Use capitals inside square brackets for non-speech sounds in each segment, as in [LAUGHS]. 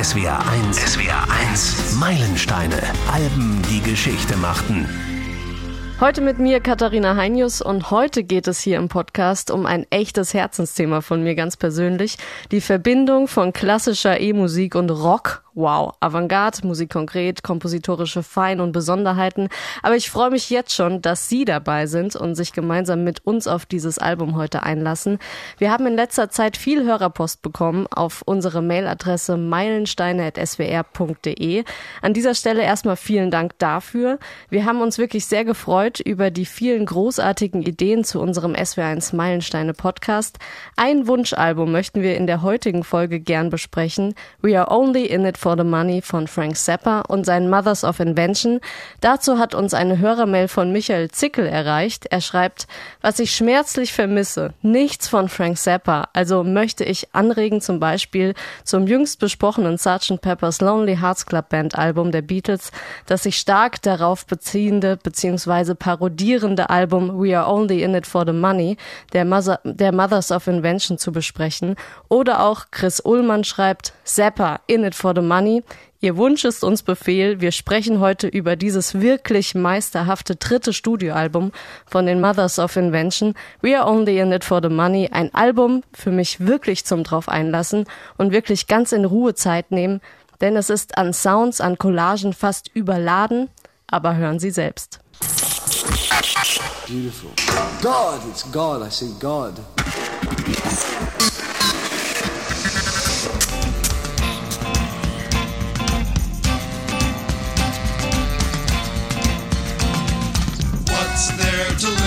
SWR 1. SWR 1. Meilensteine. Alben, die Geschichte machten. Heute mit mir Katharina Heinius und heute geht es hier im Podcast um ein echtes Herzensthema von mir ganz persönlich. Die Verbindung von klassischer E-Musik und Rock Wow, Avantgarde, Musik konkret, kompositorische Fein- und Besonderheiten. Aber ich freue mich jetzt schon, dass Sie dabei sind und sich gemeinsam mit uns auf dieses Album heute einlassen. Wir haben in letzter Zeit viel Hörerpost bekommen auf unsere Mailadresse meilensteine.swr.de. An dieser Stelle erstmal vielen Dank dafür. Wir haben uns wirklich sehr gefreut über die vielen großartigen Ideen zu unserem SWR1 Meilensteine Podcast. Ein Wunschalbum möchten wir in der heutigen Folge gern besprechen. We are only in it for for the Money von Frank Zappa und sein Mothers of Invention. Dazu hat uns eine Hörermail von Michael Zickel erreicht. Er schreibt, was ich schmerzlich vermisse, nichts von Frank Zappa. Also möchte ich anregen zum Beispiel zum jüngst besprochenen Sgt. Pepper's Lonely Hearts Club Band Album der Beatles, das sich stark darauf beziehende bzw. parodierende Album We Are Only in It for the Money der, Mother, der Mothers of Invention zu besprechen. Oder auch Chris Ullmann schreibt Zappa in It for the Money Money. Ihr Wunsch ist uns Befehl. Wir sprechen heute über dieses wirklich meisterhafte dritte Studioalbum von den Mothers of Invention. We are only in it for the money. Ein Album für mich wirklich zum drauf einlassen und wirklich ganz in Ruhe Zeit nehmen, denn es ist an Sounds, an Collagen fast überladen. Aber hören Sie selbst. Beautiful. God, it's God. I say God. to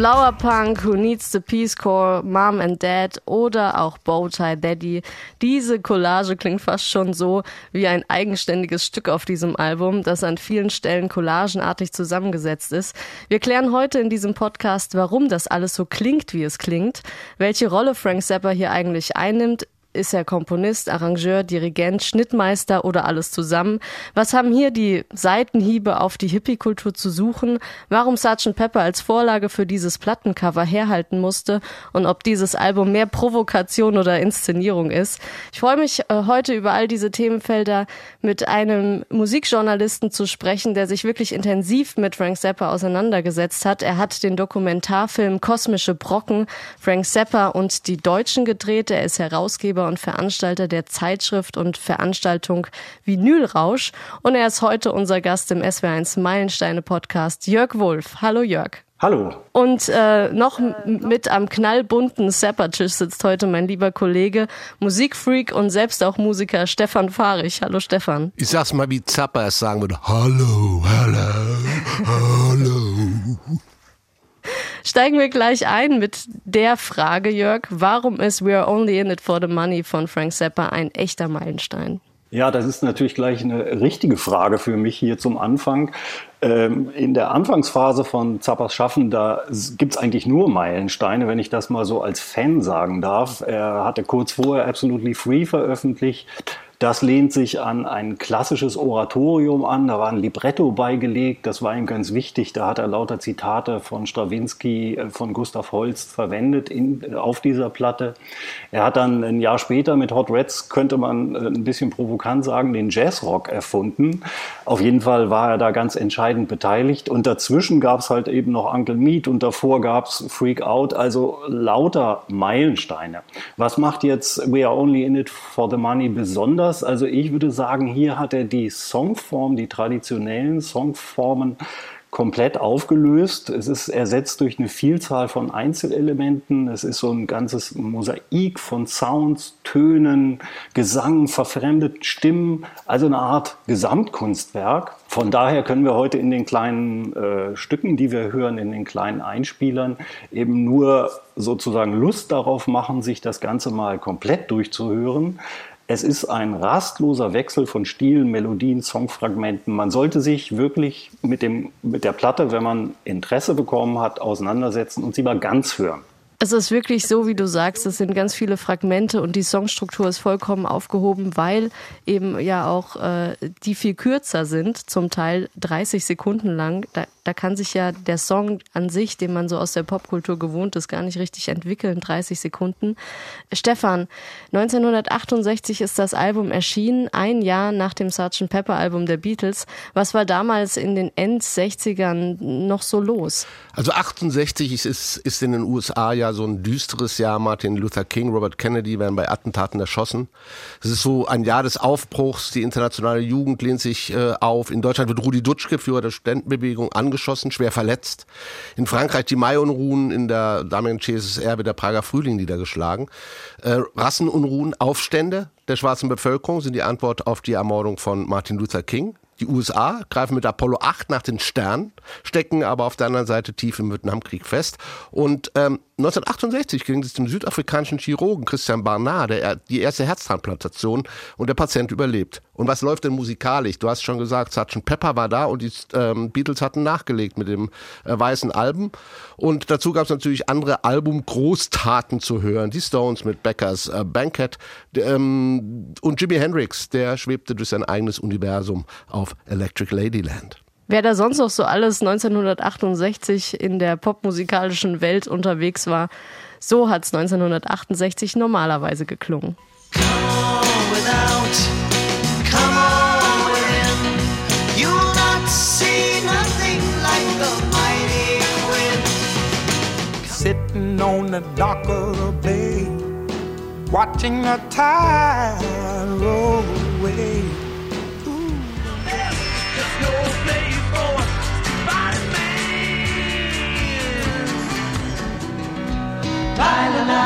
Flower Punk, Who Needs the Peace Corps, Mom and Dad oder auch Bowtie Daddy. Diese Collage klingt fast schon so wie ein eigenständiges Stück auf diesem Album, das an vielen Stellen collagenartig zusammengesetzt ist. Wir klären heute in diesem Podcast, warum das alles so klingt, wie es klingt, welche Rolle Frank Zappa hier eigentlich einnimmt, ist er Komponist, Arrangeur, Dirigent, Schnittmeister oder alles zusammen? Was haben hier die Seitenhiebe auf die Hippie-Kultur zu suchen? Warum Sgt. Pepper als Vorlage für dieses Plattencover herhalten musste und ob dieses Album mehr Provokation oder Inszenierung ist? Ich freue mich äh, heute über all diese Themenfelder mit einem Musikjournalisten zu sprechen, der sich wirklich intensiv mit Frank Zappa auseinandergesetzt hat. Er hat den Dokumentarfilm Kosmische Brocken, Frank Zappa und die Deutschen gedreht. Er ist Herausgeber Herausgeber und Veranstalter der Zeitschrift und Veranstaltung Vinylrausch. Und er ist heute unser Gast im SW1 Meilensteine Podcast, Jörg Wolf. Hallo Jörg. Hallo. Und äh, noch mit am knallbunten Zappertisch sitzt heute mein lieber Kollege, Musikfreak und selbst auch Musiker Stefan Fahrich. Hallo Stefan. Ich sag's mal, wie Zapper es sagen würde. Hallo, hallo, hallo. Steigen wir gleich ein mit der Frage, Jörg, warum ist We Are Only in It for the Money von Frank Zappa ein echter Meilenstein? Ja, das ist natürlich gleich eine richtige Frage für mich hier zum Anfang. Ähm, in der Anfangsphase von Zappas Schaffen, da gibt's eigentlich nur Meilensteine, wenn ich das mal so als Fan sagen darf. Er hatte kurz vorher Absolutely Free veröffentlicht das lehnt sich an ein klassisches Oratorium an. Da war ein Libretto beigelegt. Das war ihm ganz wichtig. Da hat er lauter Zitate von Stravinsky, äh, von Gustav Holst verwendet in, äh, auf dieser Platte. Er hat dann ein Jahr später mit Hot Reds, könnte man äh, ein bisschen provokant sagen, den Jazzrock erfunden. Auf jeden Fall war er da ganz entscheidend beteiligt. Und dazwischen gab es halt eben noch Uncle Meat und davor gab es Freak Out. Also lauter Meilensteine. Was macht jetzt We Are Only in It for the Money besonders? Anders. Also ich würde sagen, hier hat er die Songform, die traditionellen Songformen komplett aufgelöst. Es ist ersetzt durch eine Vielzahl von Einzelelementen. Es ist so ein ganzes Mosaik von Sounds, Tönen, Gesang, verfremdeten Stimmen, also eine Art Gesamtkunstwerk. Von daher können wir heute in den kleinen äh, Stücken, die wir hören, in den kleinen Einspielern, eben nur sozusagen Lust darauf machen, sich das Ganze mal komplett durchzuhören. Es ist ein rastloser Wechsel von Stilen, Melodien, Songfragmenten. Man sollte sich wirklich mit, dem, mit der Platte, wenn man Interesse bekommen hat, auseinandersetzen und sie mal ganz hören. Es ist wirklich so, wie du sagst, es sind ganz viele Fragmente und die Songstruktur ist vollkommen aufgehoben, weil eben ja auch äh, die viel kürzer sind, zum Teil 30 Sekunden lang. Da, da kann sich ja der Song an sich, den man so aus der Popkultur gewohnt ist, gar nicht richtig entwickeln, 30 Sekunden. Stefan, 1968 ist das Album erschienen, ein Jahr nach dem Sgt. Pepper Album der Beatles. Was war damals in den End-60ern noch so los? Also 68 ist, ist in den USA ja so ein düsteres Jahr. Martin Luther King, Robert Kennedy werden bei Attentaten erschossen. Es ist so ein Jahr des Aufbruchs. Die internationale Jugend lehnt sich äh, auf. In Deutschland wird Rudi Dutschke, Führer der Studentenbewegung, angeschossen, schwer verletzt. In Frankreich die Mai-Unruhen, in der damaligen CSSR wird der Prager Frühling niedergeschlagen. Äh, Rassenunruhen, Aufstände der schwarzen Bevölkerung sind die Antwort auf die Ermordung von Martin Luther King. Die USA greifen mit Apollo 8 nach den Sternen, stecken aber auf der anderen Seite tief im Vietnamkrieg fest. Und ähm, 1968 gelingt es dem südafrikanischen Chirurgen Christian Barnard der, die erste Herztransplantation und der Patient überlebt. Und was läuft denn musikalisch? Du hast schon gesagt, Sgt. Pepper war da und die ähm, Beatles hatten nachgelegt mit dem äh, weißen Album. Und dazu gab es natürlich andere Album-Großtaten zu hören. Die Stones mit Beckers äh, Banquet ähm, und Jimi Hendrix, der schwebte durch sein eigenes Universum auf Electric Ladyland. Wer da sonst noch so alles 1968 in der popmusikalischen Welt unterwegs war, so hat es 1968 normalerweise geklungen. Sitting on the dock of the bay, watching the tide roll away. la la.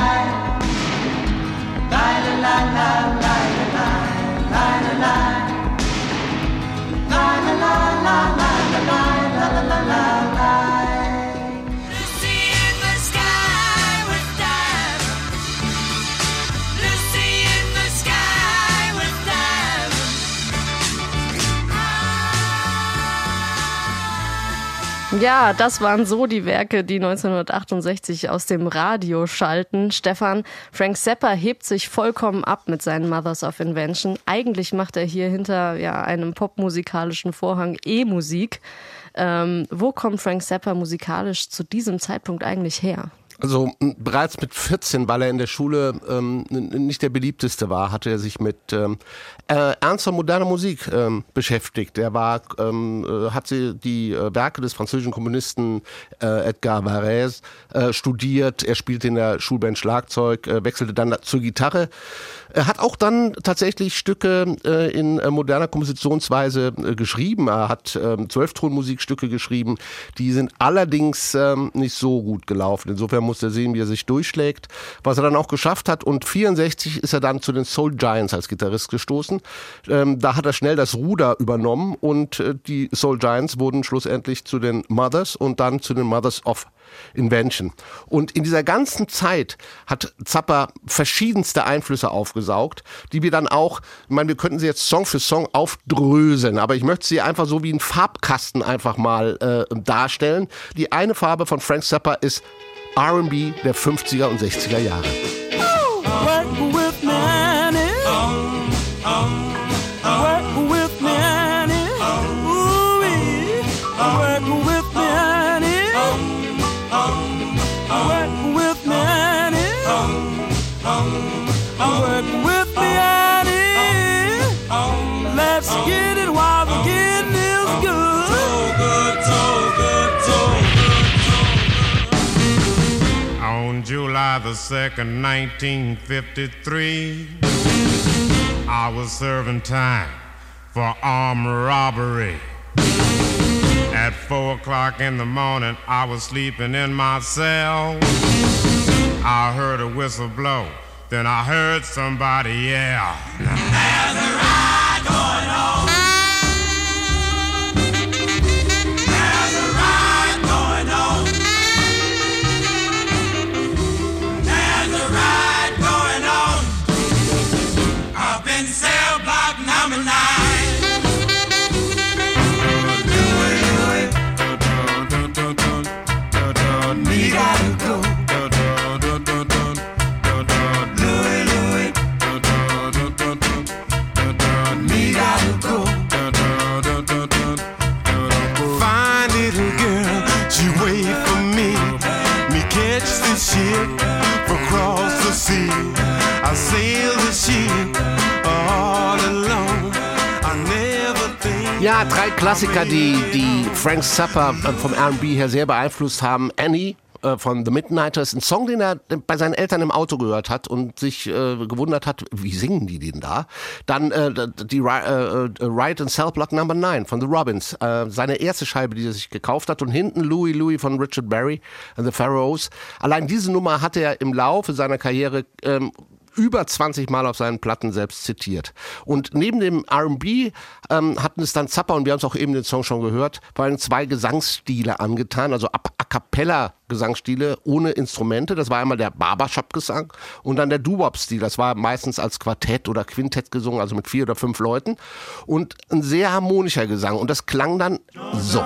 La la la. Ja, das waren so die Werke, die 1968 aus dem Radio schalten. Stefan, Frank Zappa hebt sich vollkommen ab mit seinen Mothers of Invention. Eigentlich macht er hier hinter ja, einem popmusikalischen Vorhang E-Musik. Ähm, wo kommt Frank Zappa musikalisch zu diesem Zeitpunkt eigentlich her? Also bereits mit 14, weil er in der Schule ähm, nicht der beliebteste war, hatte er sich mit ähm, äh, ernster moderner Musik ähm, beschäftigt. Er war, ähm, äh, hat sie die äh, Werke des französischen Komponisten äh, Edgar Varese äh, studiert. Er spielte in der Schulband Schlagzeug, äh, wechselte dann zur Gitarre. Er hat auch dann tatsächlich Stücke äh, in äh, moderner Kompositionsweise äh, geschrieben. Er hat ähm, Zwölftonmusikstücke geschrieben. Die sind allerdings ähm, nicht so gut gelaufen. Insofern muss er sehen, wie er sich durchschlägt. Was er dann auch geschafft hat. Und 64 ist er dann zu den Soul Giants als Gitarrist gestoßen. Ähm, da hat er schnell das Ruder übernommen und äh, die Soul Giants wurden schlussendlich zu den Mothers und dann zu den Mothers of Invention. Und in dieser ganzen Zeit hat Zappa verschiedenste Einflüsse aufgesaugt, die wir dann auch, ich meine, wir könnten sie jetzt Song für Song aufdröseln, aber ich möchte sie einfach so wie ein Farbkasten einfach mal äh, darstellen. Die eine Farbe von Frank Zappa ist R&B der 50er und 60er Jahre. July the 2nd, 1953, I was serving time for armed robbery At four o'clock in the morning, I was sleeping in my cell. I heard a whistle blow, then I heard somebody yell. Drei Klassiker, die, die Frank Zappa äh, vom R&B her sehr beeinflusst haben. Annie äh, von The Midnighters, ein Song, den er bei seinen Eltern im Auto gehört hat und sich äh, gewundert hat, wie singen die den da? Dann äh, die äh, äh, Ride in Cell Block Number 9 von The Robins, seine erste Scheibe, die er sich gekauft hat und hinten Louis Louis von Richard Berry and the Pharaohs. Allein diese Nummer hatte er im Laufe seiner Karriere ähm, über 20 Mal auf seinen Platten selbst zitiert. Und neben dem R&B ähm, hatten es dann Zappa, und wir haben es auch eben den Song schon gehört, vor allem zwei Gesangsstile angetan, also A, A Cappella Gesangsstile ohne Instrumente. Das war einmal der Barbershop-Gesang und dann der Doo-Wop-Stil. Das war meistens als Quartett oder Quintett gesungen, also mit vier oder fünf Leuten. Und ein sehr harmonischer Gesang. Und das klang dann so.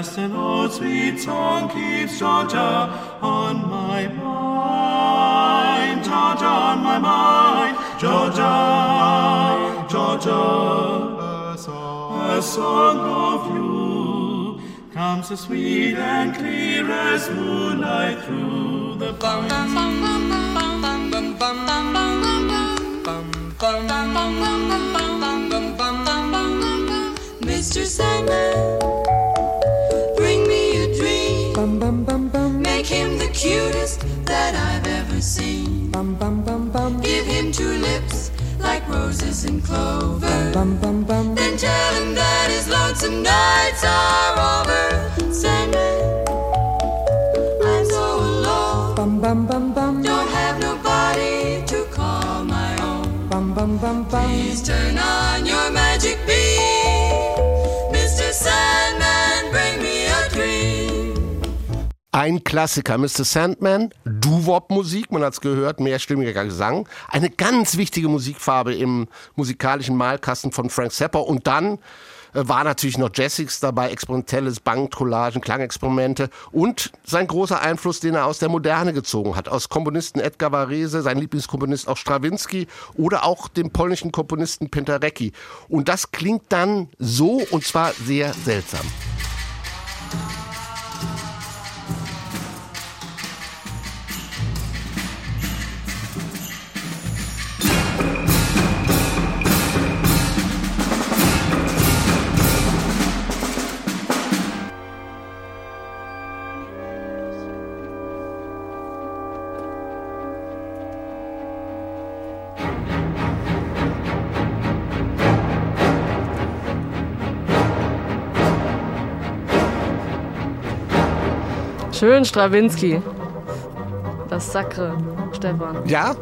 Just an old sweet song keeps Georgia on my mind. Georgia on my mind. Georgia, Georgia. A song of you comes as sweet and clear as moonlight through the pine. Mr. Sandman, Give him two lips like roses and clover. Then tell him that his lonesome nights are over. Sandman, Ein Klassiker, Mr. Sandman, Doo-Wop-Musik, man hat es gehört, mehrstimmiger Gesang. Eine ganz wichtige Musikfarbe im musikalischen Malkasten von Frank Zappa. Und dann äh, war natürlich noch Jessix dabei, experimentelles Bang, Collagen, Klangexperimente und sein großer Einfluss, den er aus der Moderne gezogen hat. Aus Komponisten Edgar Varese, sein Lieblingskomponist auch Strawinski oder auch dem polnischen Komponisten Penderecki. Und das klingt dann so und zwar sehr seltsam. Schön, Strawinski. Das Sacre, Stefan. Ja,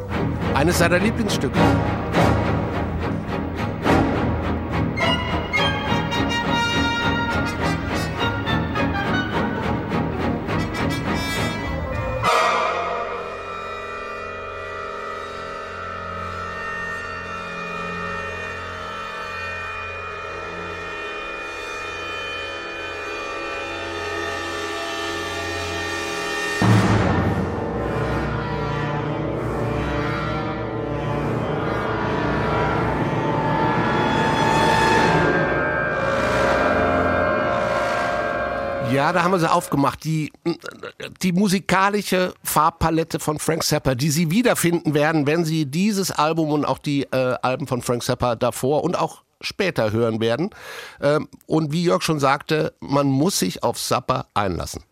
eines seiner Lieblingsstücke. Ja, da haben wir sie aufgemacht. Die, die musikalische Farbpalette von Frank Zappa, die Sie wiederfinden werden, wenn Sie dieses Album und auch die äh, Alben von Frank Zappa davor und auch später hören werden. Ähm, und wie Jörg schon sagte, man muss sich auf Zappa einlassen.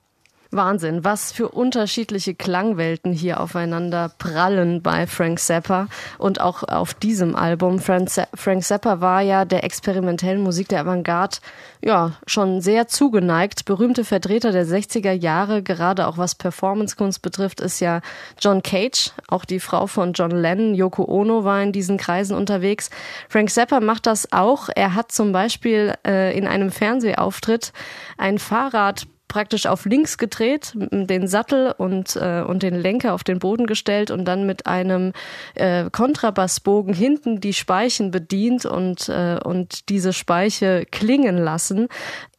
Wahnsinn, was für unterschiedliche Klangwelten hier aufeinander prallen bei Frank Zappa und auch auf diesem Album. Frank, Zappa war ja der experimentellen Musik der Avantgarde ja schon sehr zugeneigt. Berühmte Vertreter der 60er Jahre, gerade auch was Performancekunst betrifft, ist ja John Cage, auch die Frau von John Lennon, Yoko Ono war in diesen Kreisen unterwegs. Frank Zappa macht das auch. Er hat zum Beispiel äh, in einem Fernsehauftritt ein Fahrrad praktisch auf links gedreht, den Sattel und, äh, und den Lenker auf den Boden gestellt und dann mit einem äh, Kontrabassbogen hinten die Speichen bedient und, äh, und diese Speiche klingen lassen.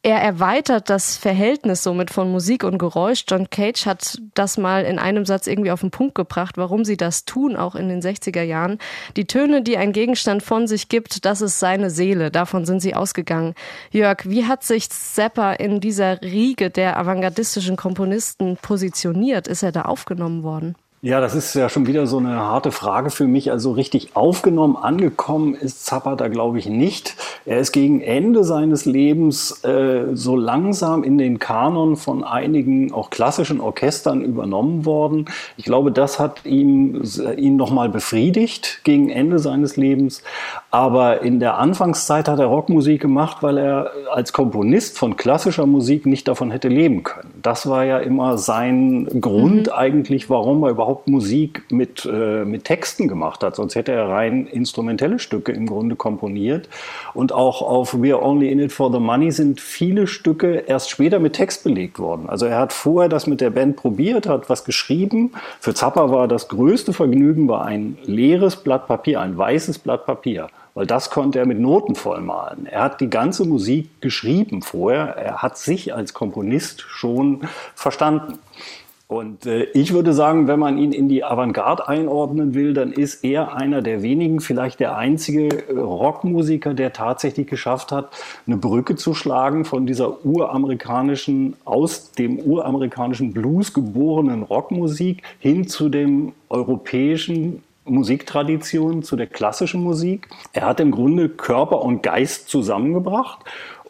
Er erweitert das Verhältnis somit von Musik und Geräusch. John Cage hat das mal in einem Satz irgendwie auf den Punkt gebracht, warum sie das tun, auch in den 60er Jahren. Die Töne, die ein Gegenstand von sich gibt, das ist seine Seele. Davon sind sie ausgegangen. Jörg, wie hat sich Zappa in dieser Riege der avantgardistischen Komponisten positioniert? Ist er da aufgenommen worden? Ja, das ist ja schon wieder so eine harte Frage für mich. Also richtig aufgenommen, angekommen ist Zappa da, glaube ich, nicht. Er ist gegen Ende seines Lebens äh, so langsam in den Kanon von einigen auch klassischen Orchestern übernommen worden. Ich glaube, das hat ihm, ihn nochmal befriedigt gegen Ende seines Lebens. Aber in der Anfangszeit hat er Rockmusik gemacht, weil er als Komponist von klassischer Musik nicht davon hätte leben können. Das war ja immer sein Grund mhm. eigentlich, warum er überhaupt überhaupt Musik mit, äh, mit Texten gemacht hat. Sonst hätte er rein instrumentelle Stücke im Grunde komponiert. Und auch auf We're Only in It for the Money sind viele Stücke erst später mit Text belegt worden. Also er hat vorher das mit der Band probiert, hat was geschrieben. Für Zappa war das größte Vergnügen war ein leeres Blatt Papier, ein weißes Blatt Papier weil das konnte er mit Noten vollmalen. Er hat die ganze Musik geschrieben vorher, er hat sich als Komponist schon verstanden. Und äh, ich würde sagen, wenn man ihn in die Avantgarde einordnen will, dann ist er einer der wenigen, vielleicht der einzige äh, Rockmusiker, der tatsächlich geschafft hat, eine Brücke zu schlagen von dieser uramerikanischen, aus dem uramerikanischen Blues geborenen Rockmusik hin zu dem europäischen Musiktradition, zu der klassischen Musik. Er hat im Grunde Körper und Geist zusammengebracht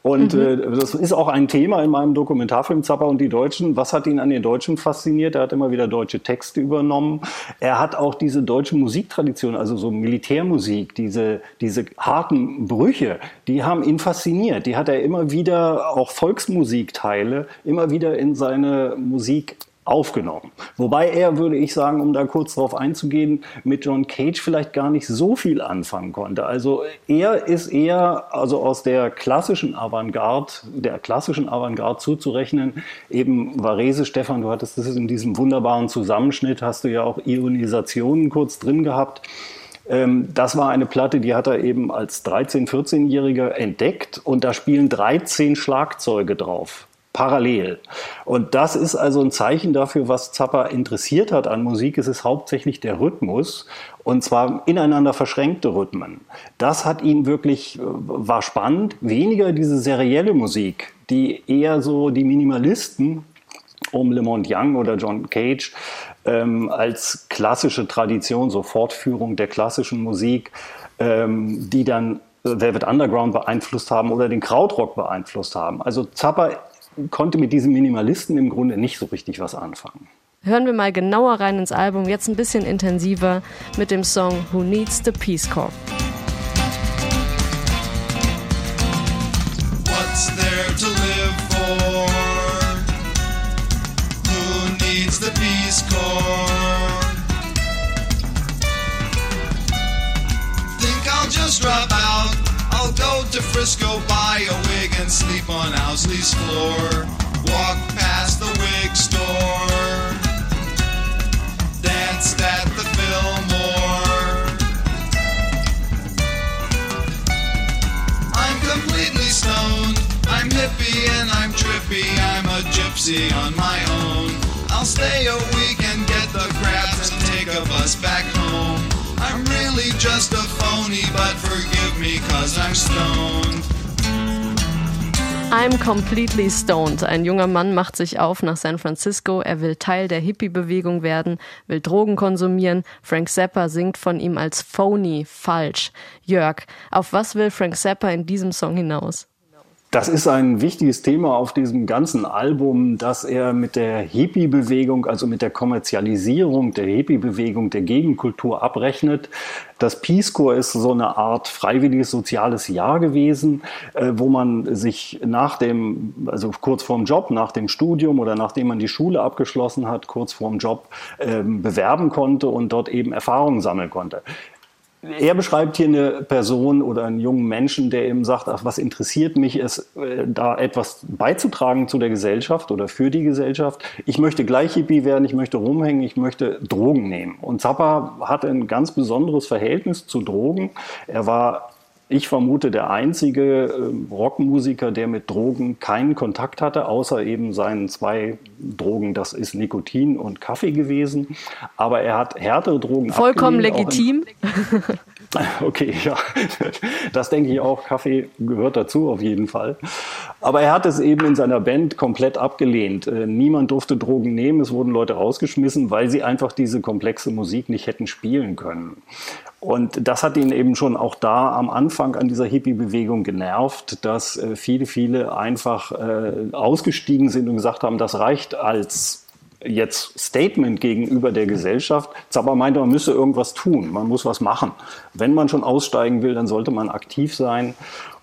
und mhm. äh, das ist auch ein Thema in meinem Dokumentarfilm Zappa und die Deutschen. Was hat ihn an den Deutschen fasziniert? Er hat immer wieder deutsche Texte übernommen. Er hat auch diese deutsche Musiktradition, also so Militärmusik, diese, diese harten Brüche, die haben ihn fasziniert. Die hat er immer wieder, auch Volksmusikteile, immer wieder in seine Musik aufgenommen. Wobei er, würde ich sagen, um da kurz drauf einzugehen, mit John Cage vielleicht gar nicht so viel anfangen konnte. Also er ist eher, also aus der klassischen Avantgarde, der klassischen Avantgarde zuzurechnen, eben Varese, Stefan, du hattest das in diesem wunderbaren Zusammenschnitt, hast du ja auch Ionisationen kurz drin gehabt. Ähm, das war eine Platte, die hat er eben als 13-, 14-Jähriger entdeckt und da spielen 13 Schlagzeuge drauf parallel. Und das ist also ein Zeichen dafür, was Zappa interessiert hat an Musik. Es ist hauptsächlich der Rhythmus und zwar ineinander verschränkte Rhythmen. Das hat ihn wirklich, äh, war spannend. Weniger diese serielle Musik, die eher so die Minimalisten um Le Monde Young oder John Cage ähm, als klassische Tradition, so Fortführung der klassischen Musik, ähm, die dann Velvet Underground beeinflusst haben oder den Krautrock beeinflusst haben. Also Zappa konnte mit diesen Minimalisten im Grunde nicht so richtig was anfangen. Hören wir mal genauer rein ins Album, jetzt ein bisschen intensiver mit dem Song Who Needs the Peace Corps. Go to Frisco, buy a wig, and sleep on Owsley's floor. Walk past the wig store, danced at the Fillmore. I'm completely stoned. I'm hippie and I'm trippy. I'm a gypsy on my own. I'll stay a week and get the crabs and take a bus back home. I'm really just a phony, but forgive me cause I'm stoned. I'm completely stoned. Ein junger Mann macht sich auf nach San Francisco. Er will Teil der Hippie-Bewegung werden, will Drogen konsumieren. Frank Zappa singt von ihm als phony, falsch. Jörg, auf was will Frank Zappa in diesem Song hinaus? Das ist ein wichtiges Thema auf diesem ganzen Album, dass er mit der Hippie-Bewegung, also mit der Kommerzialisierung der Hippie-Bewegung, der Gegenkultur abrechnet. Das Peace Corps ist so eine Art freiwilliges soziales Jahr gewesen, äh, wo man sich nach dem, also kurz vorm Job, nach dem Studium oder nachdem man die Schule abgeschlossen hat, kurz vorm Job äh, bewerben konnte und dort eben Erfahrungen sammeln konnte. Er beschreibt hier eine Person oder einen jungen Menschen, der eben sagt, ach, was interessiert mich, ist, äh, da etwas beizutragen zu der Gesellschaft oder für die Gesellschaft. Ich möchte gleich Hippie werden, ich möchte rumhängen, ich möchte Drogen nehmen. Und Zappa hatte ein ganz besonderes Verhältnis zu Drogen. Er war ich vermute, der einzige äh, Rockmusiker, der mit Drogen keinen Kontakt hatte, außer eben seinen zwei Drogen, das ist Nikotin und Kaffee gewesen. Aber er hat härtere Drogen Vollkommen legitim. [LAUGHS] Okay, [LAUGHS] ja, das denke ich auch. Kaffee gehört dazu auf jeden Fall. Aber er hat es eben in seiner Band komplett abgelehnt. Äh, niemand durfte Drogen nehmen. Es wurden Leute rausgeschmissen, weil sie einfach diese komplexe Musik nicht hätten spielen können. Und das hat ihn eben schon auch da am Anfang an dieser Hippie-Bewegung genervt, dass äh, viele, viele einfach äh, ausgestiegen sind und gesagt haben, das reicht als jetzt Statement gegenüber der Gesellschaft. Zappa meinte, man müsse irgendwas tun, man muss was machen. Wenn man schon aussteigen will, dann sollte man aktiv sein.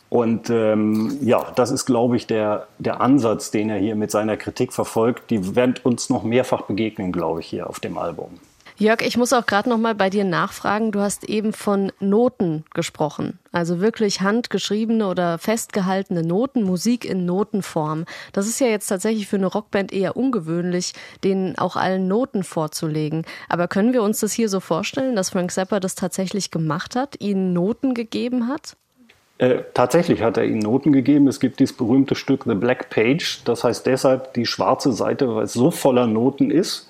Und ähm, ja, das ist, glaube ich, der, der Ansatz, den er hier mit seiner Kritik verfolgt. Die wird uns noch mehrfach begegnen, glaube ich, hier auf dem Album. Jörg, ich muss auch gerade noch mal bei dir nachfragen. Du hast eben von Noten gesprochen, also wirklich handgeschriebene oder festgehaltene Noten, Musik in Notenform. Das ist ja jetzt tatsächlich für eine Rockband eher ungewöhnlich, denen auch allen Noten vorzulegen. Aber können wir uns das hier so vorstellen, dass Frank Zappa das tatsächlich gemacht hat, ihnen Noten gegeben hat? Äh, tatsächlich hat er ihnen Noten gegeben. Es gibt dieses berühmte Stück The Black Page. Das heißt deshalb die schwarze Seite, weil es so voller Noten ist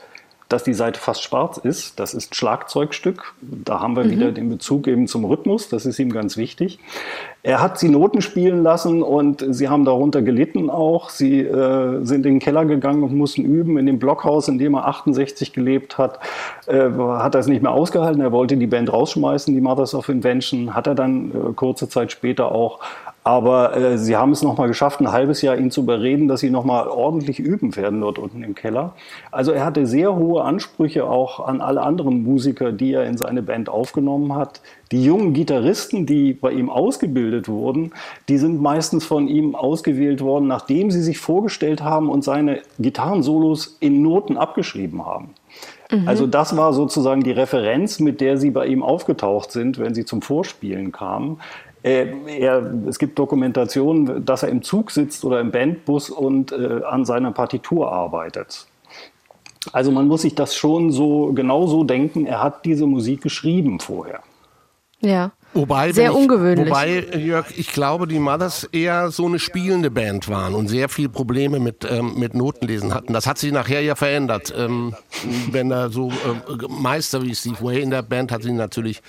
dass die Seite fast schwarz ist. Das ist Schlagzeugstück. Da haben wir mhm. wieder den Bezug eben zum Rhythmus. Das ist ihm ganz wichtig. Er hat sie Noten spielen lassen und sie haben darunter gelitten auch. Sie äh, sind in den Keller gegangen und mussten üben. In dem Blockhaus, in dem er 68 gelebt hat, äh, hat er es nicht mehr ausgehalten. Er wollte die Band rausschmeißen, die Mothers of Invention. Hat er dann äh, kurze Zeit später auch aber äh, sie haben es nochmal geschafft, ein halbes Jahr ihn zu überreden, dass sie nochmal ordentlich üben werden dort unten im Keller. Also er hatte sehr hohe Ansprüche auch an alle anderen Musiker, die er in seine Band aufgenommen hat. Die jungen Gitarristen, die bei ihm ausgebildet wurden, die sind meistens von ihm ausgewählt worden, nachdem sie sich vorgestellt haben und seine Gitarrensolos in Noten abgeschrieben haben. Mhm. Also das war sozusagen die Referenz, mit der sie bei ihm aufgetaucht sind, wenn sie zum Vorspielen kamen. Äh, er, es gibt Dokumentationen, dass er im Zug sitzt oder im Bandbus und äh, an seiner Partitur arbeitet. Also man muss sich das schon so genau so denken. Er hat diese Musik geschrieben vorher. Ja. Wobei, sehr ich, ungewöhnlich. Wobei, Jörg, ich glaube, die Mothers eher so eine spielende Band waren und sehr viel Probleme mit, ähm, mit Notenlesen hatten. Das hat sich nachher ja verändert. Ähm, wenn da so äh, Meister wie Steve Way in der Band hat sie natürlich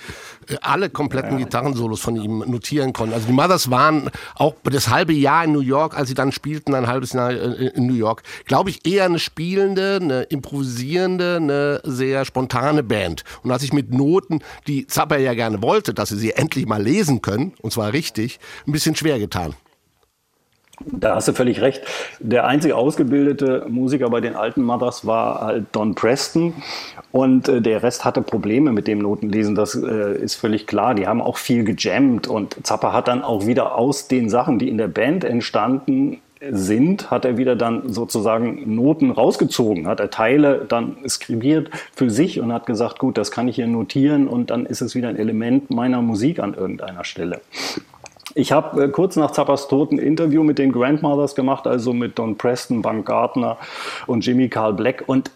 äh, alle kompletten Gitarrensolos von ihm notieren können. Also die Mothers waren auch das halbe Jahr in New York, als sie dann spielten, ein halbes Jahr äh, in New York, glaube ich, eher eine spielende, eine improvisierende, eine sehr spontane Band. Und als ich mit Noten, die Zappa ja gerne wollte, dass sie sie endlich mal lesen können, und zwar richtig, ein bisschen schwer getan. Da hast du völlig recht. Der einzige ausgebildete Musiker bei den alten Mothers war halt Don Preston und äh, der Rest hatte Probleme mit dem Notenlesen. Das äh, ist völlig klar. Die haben auch viel gejammt und Zappa hat dann auch wieder aus den Sachen, die in der Band entstanden sind, hat er wieder dann sozusagen Noten rausgezogen, hat er Teile dann skribiert für sich und hat gesagt, gut, das kann ich hier notieren und dann ist es wieder ein Element meiner Musik an irgendeiner Stelle. Ich habe äh, kurz nach Zappas Tod ein Interview mit den Grandmothers gemacht, also mit Don Preston, Bank Gardner und Jimmy Carl Black. Und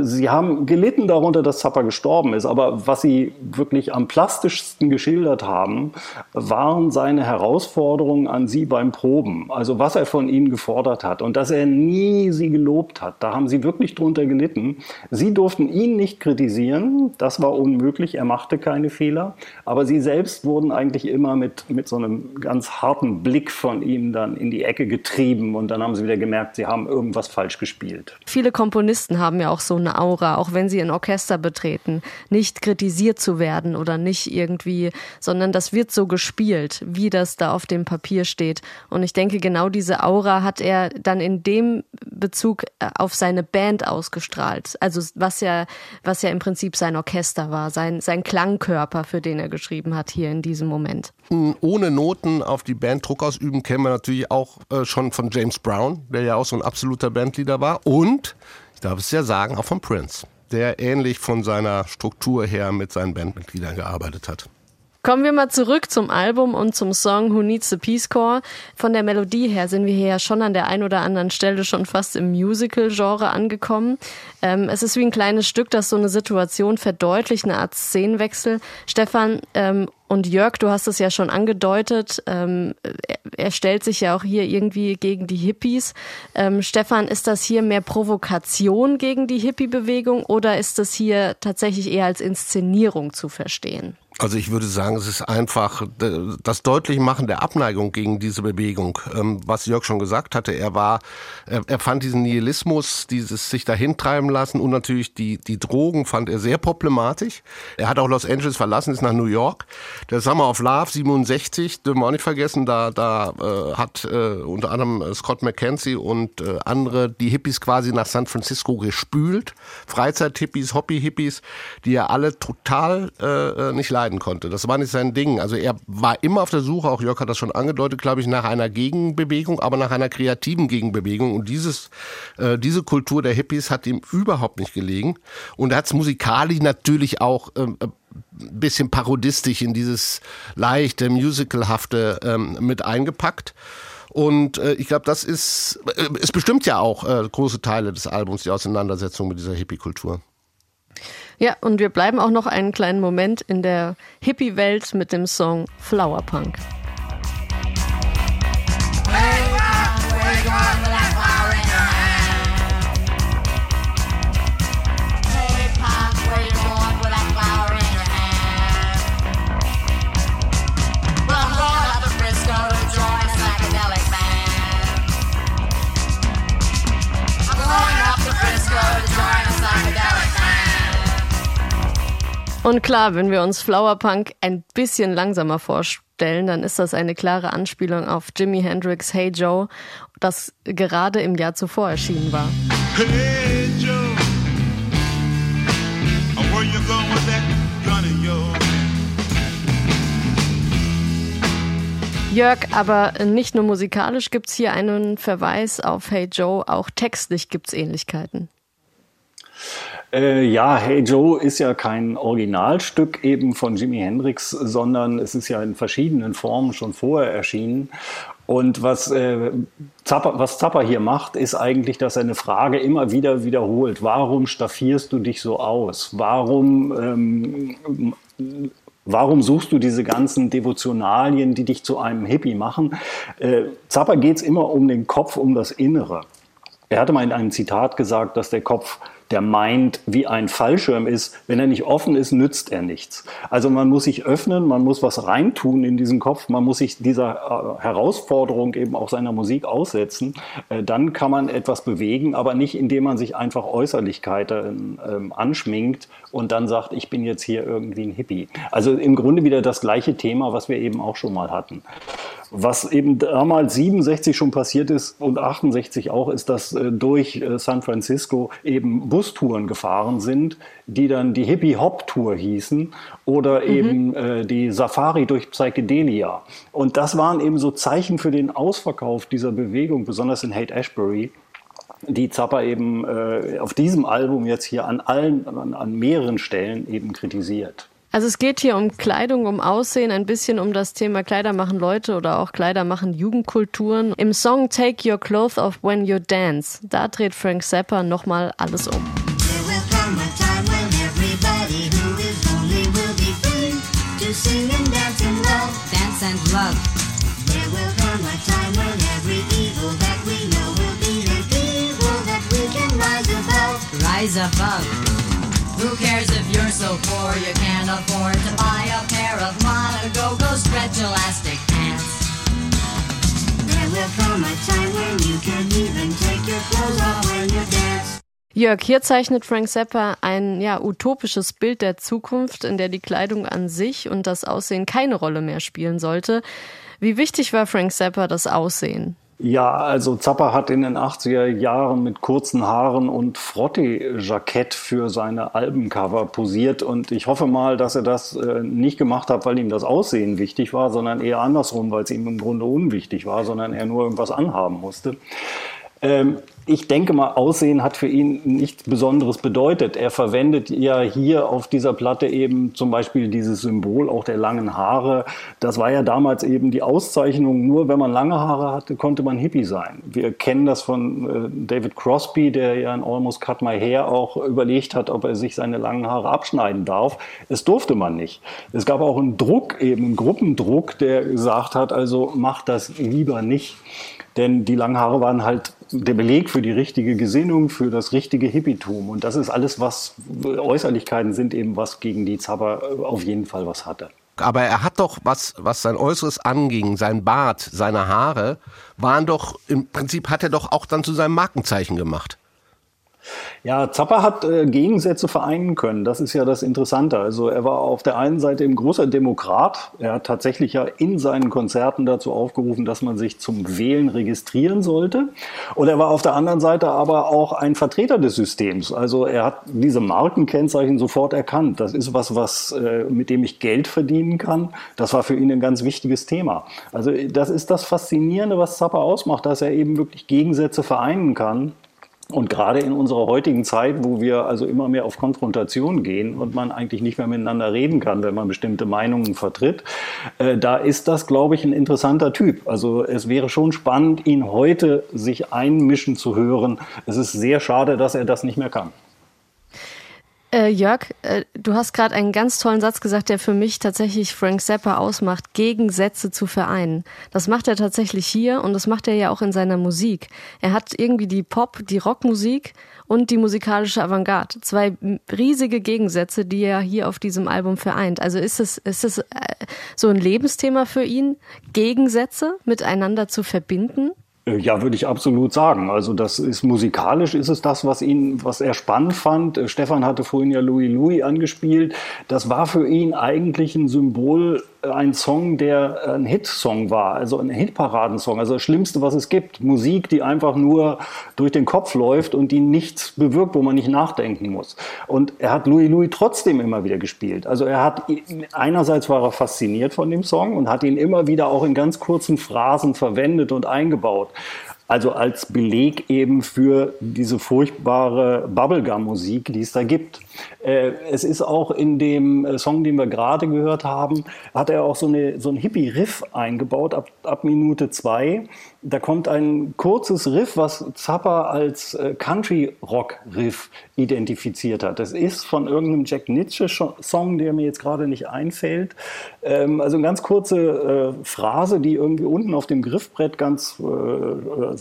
Sie haben gelitten darunter, dass Zappa gestorben ist, aber was Sie wirklich am plastischsten geschildert haben, waren seine Herausforderungen an Sie beim Proben. Also was er von Ihnen gefordert hat und dass er nie Sie gelobt hat. Da haben Sie wirklich drunter gelitten. Sie durften ihn nicht kritisieren, das war unmöglich, er machte keine Fehler, aber Sie selbst wurden eigentlich immer mit, mit so einem ganz harten Blick von ihm dann in die Ecke getrieben und dann haben Sie wieder gemerkt, Sie haben irgendwas falsch gespielt. Viele Komponisten haben ja auch so eine Aura, auch wenn sie ein Orchester betreten, nicht kritisiert zu werden oder nicht irgendwie, sondern das wird so gespielt, wie das da auf dem Papier steht. Und ich denke, genau diese Aura hat er dann in dem Bezug äh, auf seine Band ausgestrahlt. Also was ja, was ja im Prinzip sein Orchester war, sein, sein Klangkörper, für den er geschrieben hat hier in diesem Moment. Ohne Noten auf die Band Druck ausüben kennen wir natürlich auch äh, schon von James Brown, der ja auch so ein absoluter Bandleader war. Und, darf es ja sagen, auch von Prince, der ähnlich von seiner Struktur her mit seinen Bandmitgliedern gearbeitet hat. Kommen wir mal zurück zum Album und zum Song Who Needs the Peace Corps. Von der Melodie her sind wir hier ja schon an der einen oder anderen Stelle schon fast im Musical-Genre angekommen. Ähm, es ist wie ein kleines Stück, das so eine Situation verdeutlicht, eine Art Szenenwechsel. Stefan ähm, und Jörg, du hast es ja schon angedeutet, ähm, er, er, stellt sich ja auch hier irgendwie gegen die Hippies. Ähm, Stefan, ist das hier mehr Provokation gegen die Hippie-Bewegung oder ist das hier tatsächlich eher als Inszenierung zu verstehen? Also ich würde sagen, es ist einfach das Deutlichmachen der Abneigung gegen diese Bewegung. Ähm, was Jörg schon gesagt hatte, er war, er fand diesen Nihilismus, dieses sich dahin treiben lassen und natürlich die, die Drogen fand er sehr problematisch. Er hat auch Los Angeles verlassen, ist nach New York. Der Summer of Love 67, dürfen wir auch nicht vergessen, da, da äh, hat äh, unter anderem Scott McKenzie und äh, andere die Hippies quasi nach San Francisco gespült. Freizeit-Hippies, Hobby-Hippies, die er alle total äh, nicht leiden konnte. Das war nicht sein Ding. Also er war immer auf der Suche, auch Jörg hat das schon angedeutet, glaube ich, nach einer Gegenbewegung, aber nach einer kreativen Gegenbewegung. Und dieses, äh, diese Kultur der Hippies hat ihm überhaupt nicht gelegen. Und er hat es musikalisch natürlich auch ähm, äh, ein bisschen parodistisch in dieses leichte, musicalhafte ähm, mit eingepackt. Und äh, ich glaube, das ist, äh, es bestimmt ja auch äh, große Teile des Albums, die Auseinandersetzung mit dieser Hippie-Kultur. Ja, und wir bleiben auch noch einen kleinen Moment in der Hippie-Welt mit dem Song Flower Punk. Und klar, wenn wir uns Flowerpunk ein bisschen langsamer vorstellen, dann ist das eine klare Anspielung auf Jimi Hendrix Hey Joe, das gerade im Jahr zuvor erschienen war. Hey Joe, where you going with that gun Jörg, aber nicht nur musikalisch gibt's hier einen Verweis auf Hey Joe, auch textlich gibt's Ähnlichkeiten. Äh, ja, Hey Joe ist ja kein Originalstück eben von Jimi Hendrix, sondern es ist ja in verschiedenen Formen schon vorher erschienen. Und was, äh, Zappa, was Zappa hier macht, ist eigentlich, dass er eine Frage immer wieder wiederholt. Warum staffierst du dich so aus? Warum, ähm, warum suchst du diese ganzen Devotionalien, die dich zu einem Hippie machen? Äh, Zappa geht es immer um den Kopf, um das Innere. Er hatte mal in einem Zitat gesagt, dass der Kopf der meint, wie ein Fallschirm ist. Wenn er nicht offen ist, nützt er nichts. Also man muss sich öffnen, man muss was reintun in diesen Kopf, man muss sich dieser äh, Herausforderung eben auch seiner Musik aussetzen. Äh, dann kann man etwas bewegen, aber nicht indem man sich einfach Äußerlichkeiten ähm, anschminkt und dann sagt, ich bin jetzt hier irgendwie ein Hippie. Also im Grunde wieder das gleiche Thema, was wir eben auch schon mal hatten. Was eben damals 67 schon passiert ist und 68 auch, ist, dass äh, durch äh, San Francisco eben Bustouren gefahren sind, die dann die Hippie-Hop-Tour hießen oder mhm. eben äh, die Safari durch Psychedelia. Und das waren eben so Zeichen für den Ausverkauf dieser Bewegung, besonders in Haight Ashbury die Zappa eben äh, auf diesem Album jetzt hier an allen, an, an mehreren Stellen eben kritisiert. Also es geht hier um Kleidung, um Aussehen, ein bisschen um das Thema Kleider machen Leute oder auch Kleider machen Jugendkulturen. Im Song Take Your Clothes Off When You Dance, da dreht Frank Zappa nochmal alles um. Rise above. Who cares if you're so poor you can't afford to buy a pair of modern go-go stretch elastic pants? There will come a time when you can even take your clothes off when you dance. Jörg, hier zeichnet Frank Zappa ein ja, utopisches Bild der Zukunft, in der die Kleidung an sich und das Aussehen keine Rolle mehr spielen sollte. Wie wichtig war Frank Zappa das Aussehen? Ja, also Zappa hat in den 80er Jahren mit kurzen Haaren und Frottee-Jackett für seine Albencover posiert und ich hoffe mal, dass er das äh, nicht gemacht hat, weil ihm das Aussehen wichtig war, sondern eher andersrum, weil es ihm im Grunde unwichtig war, sondern er nur irgendwas anhaben musste. Ähm, ich denke mal, Aussehen hat für ihn nichts Besonderes bedeutet. Er verwendet ja hier auf dieser Platte eben zum Beispiel dieses Symbol auch der langen Haare. Das war ja damals eben die Auszeichnung. Nur wenn man lange Haare hatte, konnte man Hippie sein. Wir kennen das von äh, David Crosby, der ja in Almost Cut My Hair auch überlegt hat, ob er sich seine langen Haare abschneiden darf. Es durfte man nicht. Es gab auch einen Druck, eben einen Gruppendruck, der gesagt hat, also macht das lieber nicht. Denn die langen Haare waren halt der Beleg für die richtige Gesinnung, für das richtige Hippietum. Und das ist alles, was Äußerlichkeiten sind, eben was gegen die Zapper auf jeden Fall was hatte. Aber er hat doch, was, was sein Äußeres anging, sein Bart, seine Haare, waren doch, im Prinzip hat er doch auch dann zu seinem Markenzeichen gemacht. Ja, Zappa hat äh, Gegensätze vereinen können. Das ist ja das Interessante. Also er war auf der einen Seite ein großer Demokrat. Er hat tatsächlich ja in seinen Konzerten dazu aufgerufen, dass man sich zum Wählen registrieren sollte. Und er war auf der anderen Seite aber auch ein Vertreter des Systems. Also er hat diese Markenkennzeichen sofort erkannt. Das ist was, was äh, mit dem ich Geld verdienen kann. Das war für ihn ein ganz wichtiges Thema. Also das ist das Faszinierende, was Zappa ausmacht, dass er eben wirklich Gegensätze vereinen kann und gerade in unserer heutigen Zeit, wo wir also immer mehr auf Konfrontation gehen und man eigentlich nicht mehr miteinander reden kann, wenn man bestimmte Meinungen vertritt, äh, da ist das, glaube ich, ein interessanter Typ. Also es wäre schon spannend, ihn heute sich einmischen zu hören. Es ist sehr schade, dass er das nicht mehr kann. Äh, Jörg, äh, du hast gerade einen ganz tollen Satz gesagt, der für mich tatsächlich Frank Zappa ausmacht, Gegensätze zu vereinen. Das macht er tatsächlich hier und das macht er ja auch in seiner Musik. Er hat irgendwie die Pop, die Rockmusik und die musikalische Avantgarde. Zwei riesige Gegensätze, die er hier auf diesem Album vereint. Also ist es, ist es äh, so ein Lebensthema für ihn, Gegensätze miteinander zu verbinden? Äh, ja, würde ich absolut sagen. Also das ist musikalisch ist es das, was ihn, was er spannend fand. Äh, Stefan hatte vorhin ja Louis Louis angespielt. Das war für ihn eigentlich ein Symbol ein Song, der ein Hitsong war, also ein Hitparadensong, also das Schlimmste, was es gibt. Musik, die einfach nur durch den Kopf läuft und die nichts bewirkt, wo man nicht nachdenken muss. Und er hat Louis Louis trotzdem immer wieder gespielt. Also er hat, einerseits war er fasziniert von dem Song und hat ihn immer wieder auch in ganz kurzen Phrasen verwendet und eingebaut. Also als Beleg eben für diese furchtbare Bubblegum-Musik, die es da gibt. Äh, es ist auch in dem äh, Song, den wir gerade gehört haben, hat er auch so, eine, so ein Hippie-Riff eingebaut ab, ab Minute zwei. Da kommt ein kurzes Riff, was Zappa als äh, Country-Rock-Riff identifiziert hat. Das ist von irgendeinem Jack Nietzsche-Song, der mir jetzt gerade nicht einfällt. Ähm, also eine ganz kurze Phrase, die irgendwie unten auf dem Griffbrett ganz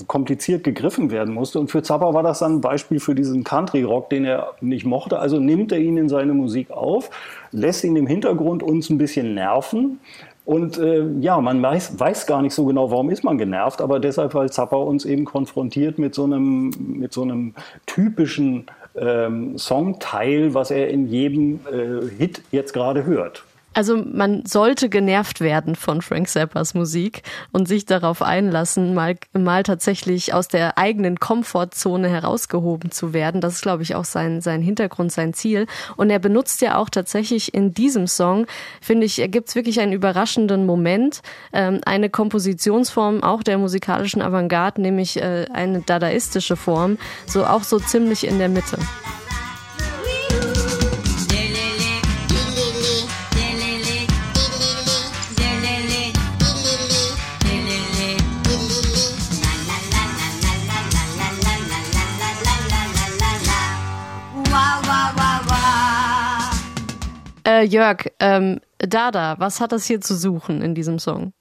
kompliziert gegriffen werden musste. Und für Zappa war das dann ein Beispiel für diesen Country-Rock, den er nicht mochte. Also nimmt er ihn in seine Musik auf, lässt ihn im Hintergrund uns ein bisschen nerven. Und äh, ja, man weiß, weiß gar nicht so genau, warum ist man genervt, aber deshalb, weil Zappa uns eben konfrontiert mit so einem, mit so einem typischen ähm, Songteil, was er in jedem äh, Hit jetzt gerade hört. Also man sollte genervt werden von Frank Zappas Musik und sich darauf einlassen, mal, mal tatsächlich aus der eigenen Komfortzone herausgehoben zu werden. Das ist, glaube ich, auch sein, sein Hintergrund, sein Ziel. Und er benutzt ja auch tatsächlich in diesem Song, finde ich, gibt es wirklich einen überraschenden Moment, ähm, eine Kompositionsform auch der musikalischen Avantgarde, nämlich äh, eine dadaistische Form, so auch so ziemlich in der Mitte. Äh, Jörg, ähm, Dada, was hat das hier zu suchen in diesem Song?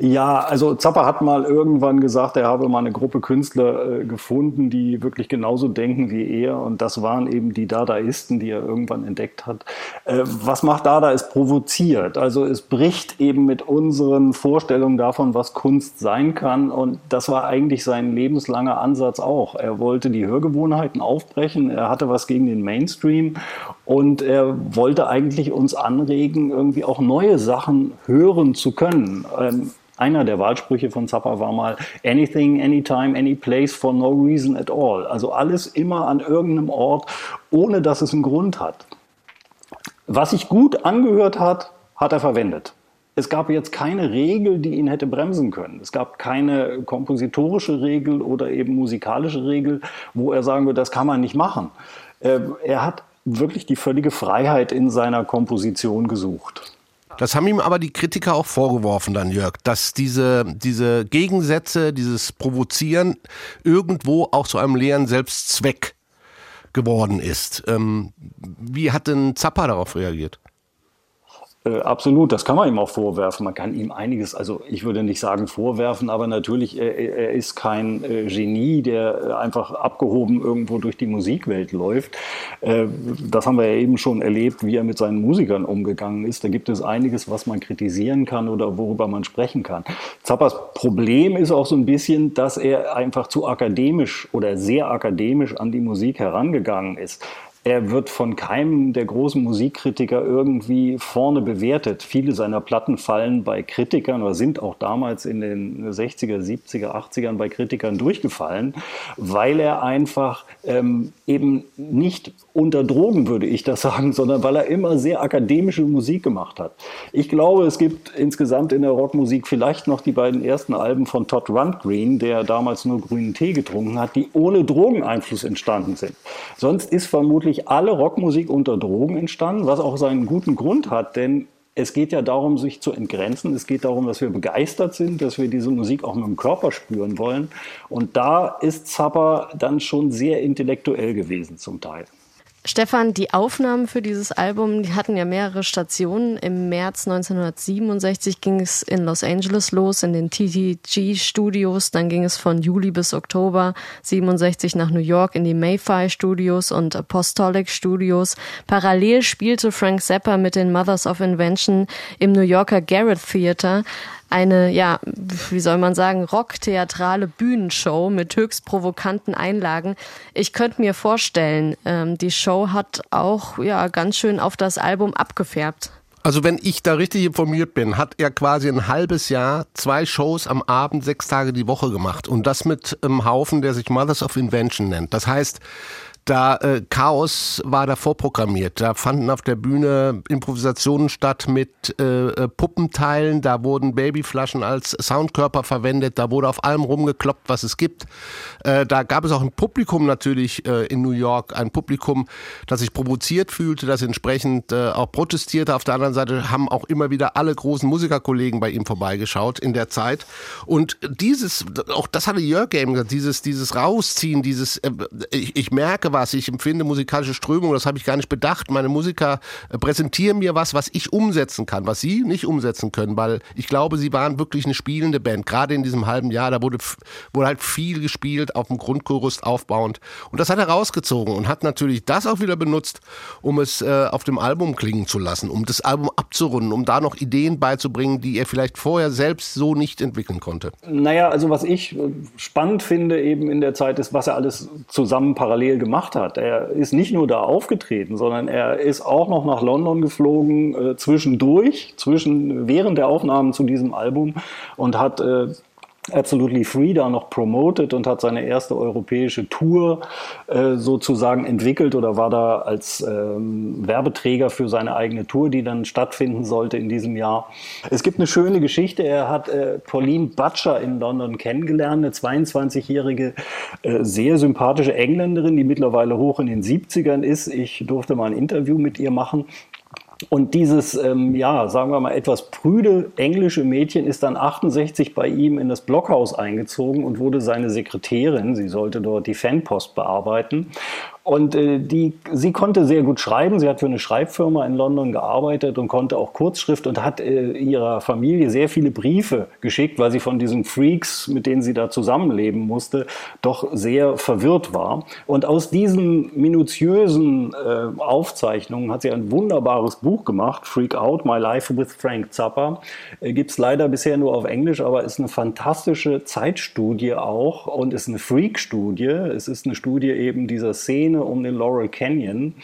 Ja, also Zappa hat mal irgendwann gesagt, er habe mal eine Gruppe Künstler äh, gefunden, die wirklich genauso denken wie er. Und das waren eben die Dadaisten, die er irgendwann entdeckt hat. Äh, was macht Dada? Es provoziert. Also es bricht eben mit unseren Vorstellungen davon, was Kunst sein kann. Und das war eigentlich sein lebenslanger Ansatz auch. Er wollte die Hörgewohnheiten aufbrechen. Er hatte was gegen den Mainstream. Und er wollte eigentlich uns anregen, irgendwie auch neue Sachen hören zu können. Ähm, einer der Wahlsprüche von Zappa war mal Anything, anytime, any place for no reason at all. Also alles immer an irgendeinem Ort, ohne dass es einen Grund hat. Was sich gut angehört hat, hat er verwendet. Es gab jetzt keine Regel, die ihn hätte bremsen können. Es gab keine kompositorische Regel oder eben musikalische Regel, wo er sagen würde, das kann man nicht machen. Äh, er hat wirklich die völlige Freiheit in seiner Komposition gesucht. Das haben ihm aber die Kritiker auch vorgeworfen dann, Jörg, dass diese, diese Gegensätze, dieses Provozieren irgendwo auch zu einem leeren Selbstzweck geworden ist. Ähm, wie hat denn Zappa darauf reagiert? Äh, absolut, das kann man ihm auch vorwerfen. Man kann ihm einiges, also ich würde nicht sagen vorwerfen, aber natürlich, er, er ist kein äh, Genie, der äh, einfach abgehoben irgendwo durch die Musikwelt läuft. Äh, das haben wir ja eben schon erlebt, wie er mit seinen Musikern umgegangen ist. Da gibt es einiges, was man kritisieren kann oder worüber man sprechen kann. Zappas Problem ist auch so ein bisschen, dass er einfach zu akademisch oder sehr akademisch an die Musik herangegangen ist er wird von keinem der großen Musikkritiker irgendwie vorne bewertet. Viele seiner Platten fallen bei Kritikern oder sind auch damals in den 60er, 70er, 80ern bei Kritikern durchgefallen, weil er einfach ähm, eben nicht unter Drogen, würde ich das sagen, sondern weil er immer sehr akademische Musik gemacht hat. Ich glaube, es gibt insgesamt in der Rockmusik vielleicht noch die beiden ersten Alben von Todd Rundgren, der damals nur grünen Tee getrunken hat, die ohne Drogeneinfluss entstanden sind. Sonst ist vermutlich alle Rockmusik unter Drogen entstanden, was auch seinen guten Grund hat, denn es geht ja darum, sich zu entgrenzen. Es geht darum, dass wir begeistert sind, dass wir diese Musik auch mit dem Körper spüren wollen. Und da ist Zappa dann schon sehr intellektuell gewesen zum Teil. Stefan, die Aufnahmen für dieses Album, die hatten ja mehrere Stationen. Im März 1967 ging es in Los Angeles los, in den TTG Studios. Dann ging es von Juli bis Oktober 67 nach New York in die Mayfly Studios und Apostolic Studios. Parallel spielte Frank Zappa mit den Mothers of Invention im New Yorker Garrett Theater eine, ja, wie soll man sagen, rocktheatrale Bühnenshow mit höchst provokanten Einlagen. Ich könnte mir vorstellen, ähm, die Show hat auch ja ganz schön auf das Album abgefärbt. Also wenn ich da richtig informiert bin, hat er quasi ein halbes Jahr zwei Shows am Abend, sechs Tage die Woche gemacht. Und das mit einem Haufen, der sich Mothers of Invention nennt. Das heißt, da äh, Chaos war da vorprogrammiert. Da fanden auf der Bühne Improvisationen statt mit äh, äh, Puppenteilen. Da wurden Babyflaschen als Soundkörper verwendet. Da wurde auf allem rumgekloppt, was es gibt. Äh, da gab es auch ein Publikum natürlich äh, in New York, ein Publikum, das sich provoziert fühlte, das entsprechend äh, auch protestierte. Auf der anderen Seite haben auch immer wieder alle großen Musikerkollegen bei ihm vorbeigeschaut in der Zeit. Und dieses, auch das hatte Jörg eben gesagt, dieses, dieses Rausziehen, dieses, äh, ich, ich merke, was, ich empfinde musikalische Strömung, das habe ich gar nicht bedacht. Meine Musiker äh, präsentieren mir was, was ich umsetzen kann, was sie nicht umsetzen können, weil ich glaube, sie waren wirklich eine spielende Band. Gerade in diesem halben Jahr, da wurde, wurde halt viel gespielt, auf dem Grundgerüst aufbauend. Und das hat er rausgezogen und hat natürlich das auch wieder benutzt, um es äh, auf dem Album klingen zu lassen, um das Album abzurunden, um da noch Ideen beizubringen, die er vielleicht vorher selbst so nicht entwickeln konnte. Naja, also was ich äh, spannend finde eben in der Zeit ist, was er alles zusammen parallel gemacht gemacht hat. Er ist nicht nur da aufgetreten, sondern er ist auch noch nach London geflogen, äh, zwischendurch, zwischen, während der Aufnahmen zu diesem Album und hat äh, Absolutely Free da noch promoted und hat seine erste europäische Tour äh, sozusagen entwickelt oder war da als ähm, Werbeträger für seine eigene Tour, die dann stattfinden sollte in diesem Jahr. Es gibt eine schöne Geschichte. Er hat äh, Pauline Butcher in London kennengelernt, eine 22-jährige, äh, sehr sympathische Engländerin, die mittlerweile hoch in den 70ern ist. Ich durfte mal ein Interview mit ihr machen und dieses, ähm, ja, sagen wir mal, etwas prüde englische Mädchen ist dann 68 bei ihm in das Blockhaus eingezogen und wurde seine Sekretärin. Sie sollte dort die Fanpost bearbeiten. Und äh, die, sie konnte sehr gut schreiben. Sie hat für eine Schreibfirma in London gearbeitet und konnte auch Kurzschrift und hat äh, ihrer Familie sehr viele Briefe geschickt, weil sie von diesen Freaks, mit denen sie da zusammenleben musste, doch sehr verwirrt war. Und aus diesen minutiösen äh, Aufzeichnungen hat sie ein wunderbares Buch gemacht, Freak Out, My Life with Frank Zappa. Äh, Gibt es leider bisher nur auf Englisch, aber ist eine fantastische Zeitstudie auch und ist eine Freak-Studie. Es ist eine Studie eben dieser Szene um den Laurel Canyon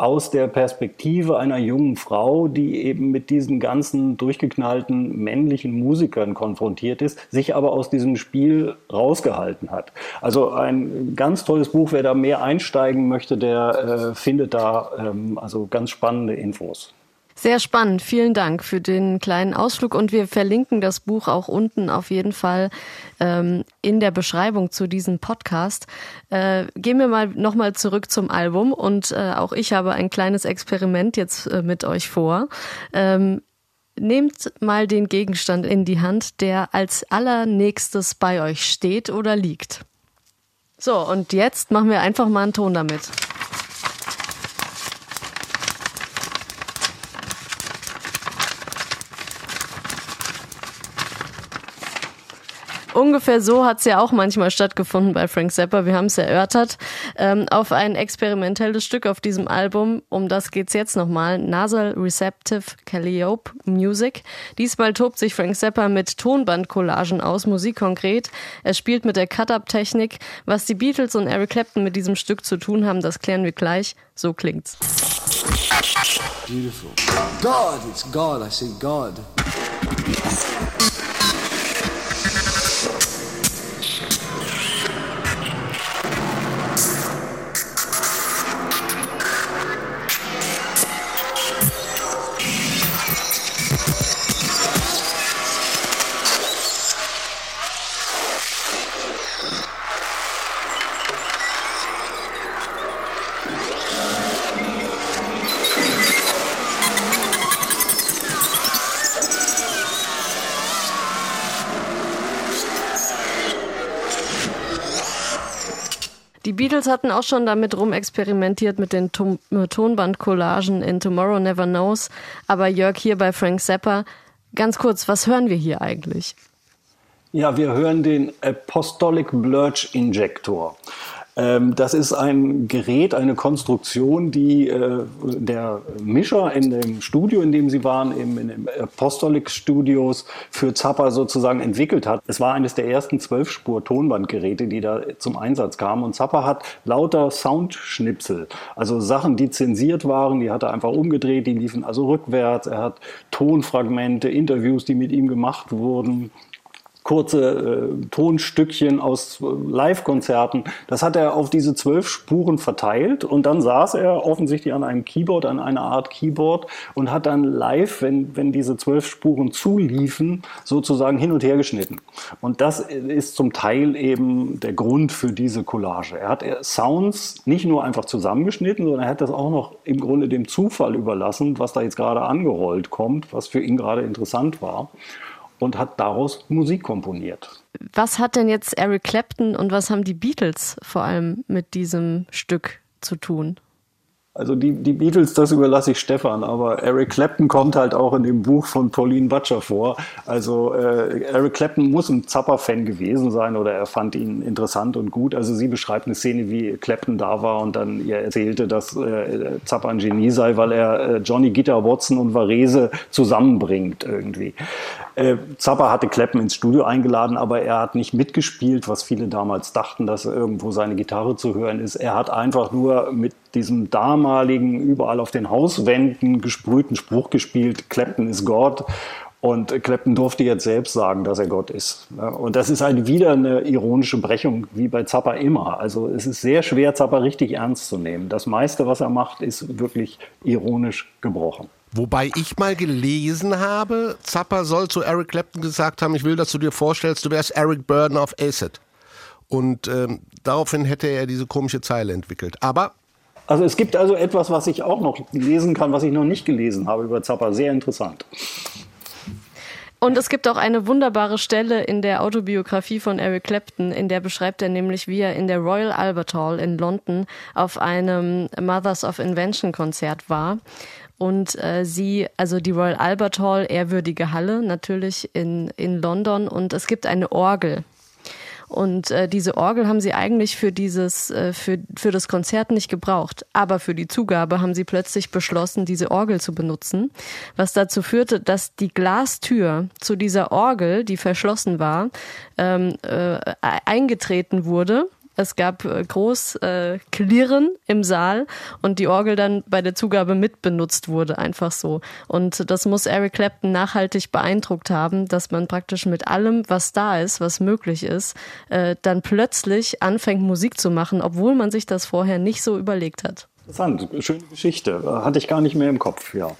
aus der Perspektive einer jungen Frau, die eben mit diesen ganzen durchgeknallten männlichen Musikern konfrontiert ist, sich aber aus diesem Spiel rausgehalten hat. Also ein ganz tolles Buch. Wer da mehr einsteigen möchte, der äh, findet da ähm, also ganz spannende Infos. Sehr spannend. Vielen Dank für den kleinen Ausflug und wir verlinken das Buch auch unten auf jeden Fall ähm, in der Beschreibung zu diesem Podcast. Äh, gehen wir mal nochmal zurück zum Album und äh, auch ich habe ein kleines Experiment jetzt äh, mit euch vor. Ähm, Nehmt mal den Gegenstand in die Hand, der als allernächstes bei euch steht oder liegt. So, und jetzt machen wir einfach mal einen Ton damit. Ungefähr so hat es ja auch manchmal stattgefunden bei Frank Zappa. Wir haben es erörtert. Ähm, auf ein experimentelles Stück auf diesem Album, um das geht's jetzt nochmal. Nasal Receptive Calliope Music. Diesmal tobt sich Frank Zappa mit Tonbandcollagen aus, Musik konkret. Er spielt mit der Cut-Up-Technik. Was die Beatles und Eric Clapton mit diesem Stück zu tun haben, das klären wir gleich. So klingt's. Beautiful. God, it's God. I say God. Beatles hatten auch schon damit rumexperimentiert mit den Ton Tonbandcollagen in Tomorrow Never Knows. Aber Jörg hier bei Frank Zappa. Ganz kurz, was hören wir hier eigentlich? Ja, wir hören den Apostolic Blurch Injector. Ähm, Das ist ein Gerät, eine Konstruktion, die äh, der Mischer in dem Studio, in dem sie waren, eben in den Apostolic Studios für Zappa sozusagen entwickelt hat. Es war eines der ersten Zwölfspur-Tonbandgeräte, die da zum Einsatz kamen. Und Zappa hat lauter Soundschnipsel, also Sachen, die zensiert waren, die hat er einfach umgedreht, die liefen also rückwärts. Er hat Tonfragmente, Interviews, die mit ihm gemacht wurden kurze äh, Tonstückchen aus äh, Live-Konzerten. Das hat er auf diese zwölf Spuren verteilt und dann saß er offensichtlich an einem Keyboard, an einer Art Keyboard und hat dann live, wenn, wenn diese zwölf Spuren zuliefen, sozusagen hin und her geschnitten. Und das ist zum Teil eben der Grund für diese Collage. Er hat Sounds nicht nur einfach zusammengeschnitten, sondern er hat das auch noch im Grunde dem Zufall überlassen, was da jetzt gerade angerollt kommt, was für ihn gerade interessant war und hat daraus Musik komponiert. Was hat denn jetzt Eric Clapton und was haben die Beatles vor allem mit diesem Stück zu tun? Also die, die Beatles, das überlasse ich Stefan, aber Eric Clapton kommt halt auch in dem Buch von Pauline Butcher vor. Also äh, Eric Clapton muss ein Zappa-Fan gewesen sein oder er fand ihn interessant und gut. Also sie beschreibt eine Szene, wie Clapton da war und dann ihr erzählte, dass äh, Zappa ein Genie sei, weil er äh, Johnny Guitar Watson und Varese zusammenbringt irgendwie. Äh, Zappa hatte Clapton ins Studio eingeladen, aber er hat nicht mitgespielt, was viele damals dachten, dass irgendwo seine Gitarre zu hören ist. Er hat einfach nur mit diesem damaligen, überall auf den Hauswänden gesprühten Spruch gespielt, Clapton ist Gott. Und Clapton durfte jetzt selbst sagen, dass er Gott ist. Und das ist halt wieder eine ironische Brechung, wie bei Zappa immer. Also es ist sehr schwer, Zappa richtig ernst zu nehmen. Das meiste, was er macht, ist wirklich ironisch gebrochen. Wobei ich mal gelesen habe, Zappa soll zu Eric Clapton gesagt haben, ich will, dass du dir vorstellst, du wärst Eric Burden auf Acid. Und ähm, daraufhin hätte er diese komische Zeile entwickelt. Aber Also es gibt also etwas, was ich auch noch lesen kann, was ich noch nicht gelesen habe über Zappa. Sehr interessant. Und es gibt auch eine wunderbare Stelle in der Autobiografie von Eric Clapton, in der beschreibt er nämlich, wie er in der Royal Albert Hall in London auf einem Mothers of Invention Konzert war. Und äh, sie, also die Royal Albert Hall, ehrwürdige Halle natürlich in, in London. Und es gibt eine Orgel. Und äh, diese Orgel haben sie eigentlich für dieses, äh, für, für das Konzert nicht gebraucht. Aber für die Zugabe haben sie plötzlich beschlossen, diese Orgel zu benutzen. Was dazu führte, dass die Glastür zu dieser Orgel, die verschlossen war, ähm, äh, eingetreten wurde es gab äh, groß äh, Klirren im Saal und die Orgel dann bei der Zugabe mitbenutzt wurde, einfach so. Und das muss Eric Clapton nachhaltig beeindruckt haben, dass man praktisch mit allem, was da ist, was möglich ist, äh, dann plötzlich anfängt Musik zu machen, obwohl man sich das vorher nicht so überlegt hat. Interessant, schöne Geschichte. Hatte ich gar nicht mehr im Kopf, ja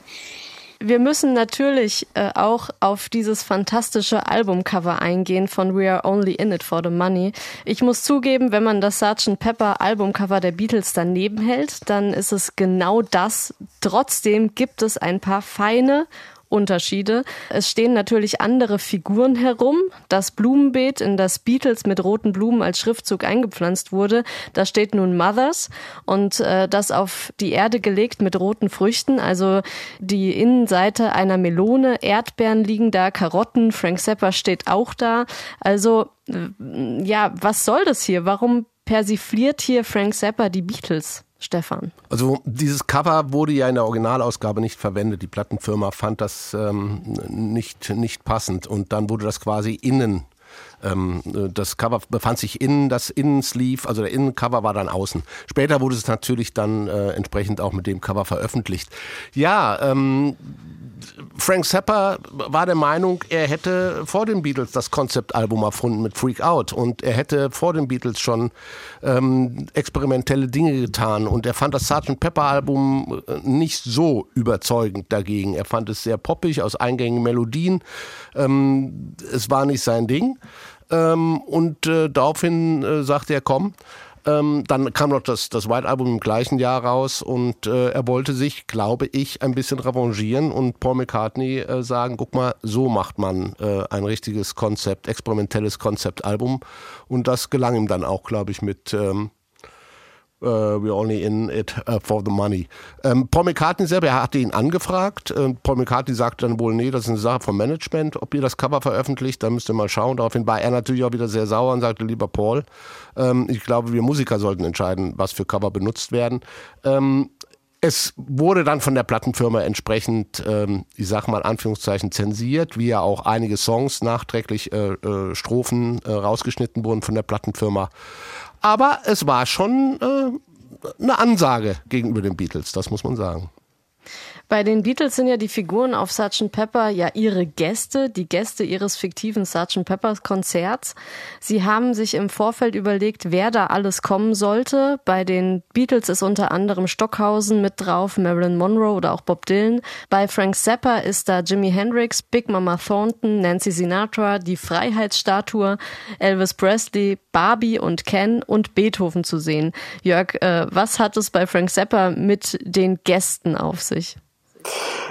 wir müssen natürlich äh, auch auf dieses fantastische Albumcover eingehen von We Are Only In It for the Money. Ich muss zugeben, wenn man das Sgt. Pepper Albumcover der Beatles daneben hält, dann ist es genau das. Trotzdem gibt es ein paar feine Unterschiede. Es stehen natürlich andere Figuren herum. Das Blumenbeet, in das Beatles mit roten Blumen als Schriftzug eingepflanzt wurde, da steht nun Mothers und äh, das auf die Erde gelegt mit roten Früchten, also die Innenseite einer Melone, Erdbeeren liegen da, Karotten, Frank Zappa steht auch da. Also äh, ja, was soll das hier? Warum persifliert hier Frank Zappa die Beatles? Stefan? Also dieses Cover wurde ja in der Originalausgabe nicht verwendet. Die Plattenfirma fand das ähm, nicht, nicht passend und dann wurde das quasi innen ähm, das Cover befand sich innen, das Innensleeve, also der Innencover war dann außen. Später wurde es natürlich dann äh, entsprechend auch mit dem Cover veröffentlicht. Ja, ähm, Frank Zappa war der Meinung, er hätte vor den Beatles das Konzeptalbum erfunden mit Freak Out und er hätte vor den Beatles schon ähm, experimentelle Dinge getan und er fand das Sgt. Pepper Album äh, nicht so überzeugend dagegen. Er fand es sehr poppig aus eingängigen Melodien. Ähm, es war nicht sein Ding ähm, und äh, daraufhin äh, sagte er, komm, ähm, dann kam noch das, das White Album im gleichen Jahr raus und äh, er wollte sich, glaube ich, ein bisschen revanchieren und Paul McCartney äh, sagen, guck mal, so macht man äh, ein richtiges Konzept, experimentelles Konzeptalbum. Und das gelang ihm dann auch, glaube ich, mit ähm, Uh, we're only in it uh, for the money. Ähm, Paul McCartney selber, er hatte ihn angefragt. Äh, Paul McCartney sagte dann wohl, nee, das ist eine Sache vom Management, ob ihr das Cover veröffentlicht, da müsst ihr mal schauen. Daraufhin war er natürlich auch wieder sehr sauer und sagte, lieber Paul, ähm, ich glaube, wir Musiker sollten entscheiden, was für Cover benutzt werden. Ähm, es wurde dann von der Plattenfirma entsprechend, ähm, ich sag mal Anführungszeichen, zensiert, wie ja auch einige Songs nachträglich äh, äh, Strophen äh, rausgeschnitten wurden von der Plattenfirma. Aber es war schon äh, eine Ansage gegenüber den Beatles, das muss man sagen. Bei den Beatles sind ja die Figuren auf Sgt. Pepper ja ihre Gäste, die Gäste ihres fiktiven Sgt. Peppers Konzerts. Sie haben sich im Vorfeld überlegt, wer da alles kommen sollte. Bei den Beatles ist unter anderem Stockhausen mit drauf, Marilyn Monroe oder auch Bob Dylan. Bei Frank Zappa ist da Jimi Hendrix, Big Mama Thornton, Nancy Sinatra, die Freiheitsstatue, Elvis Presley, Barbie und Ken und Beethoven zu sehen. Jörg, äh, was hat es bei Frank Zappa mit den Gästen auf sich?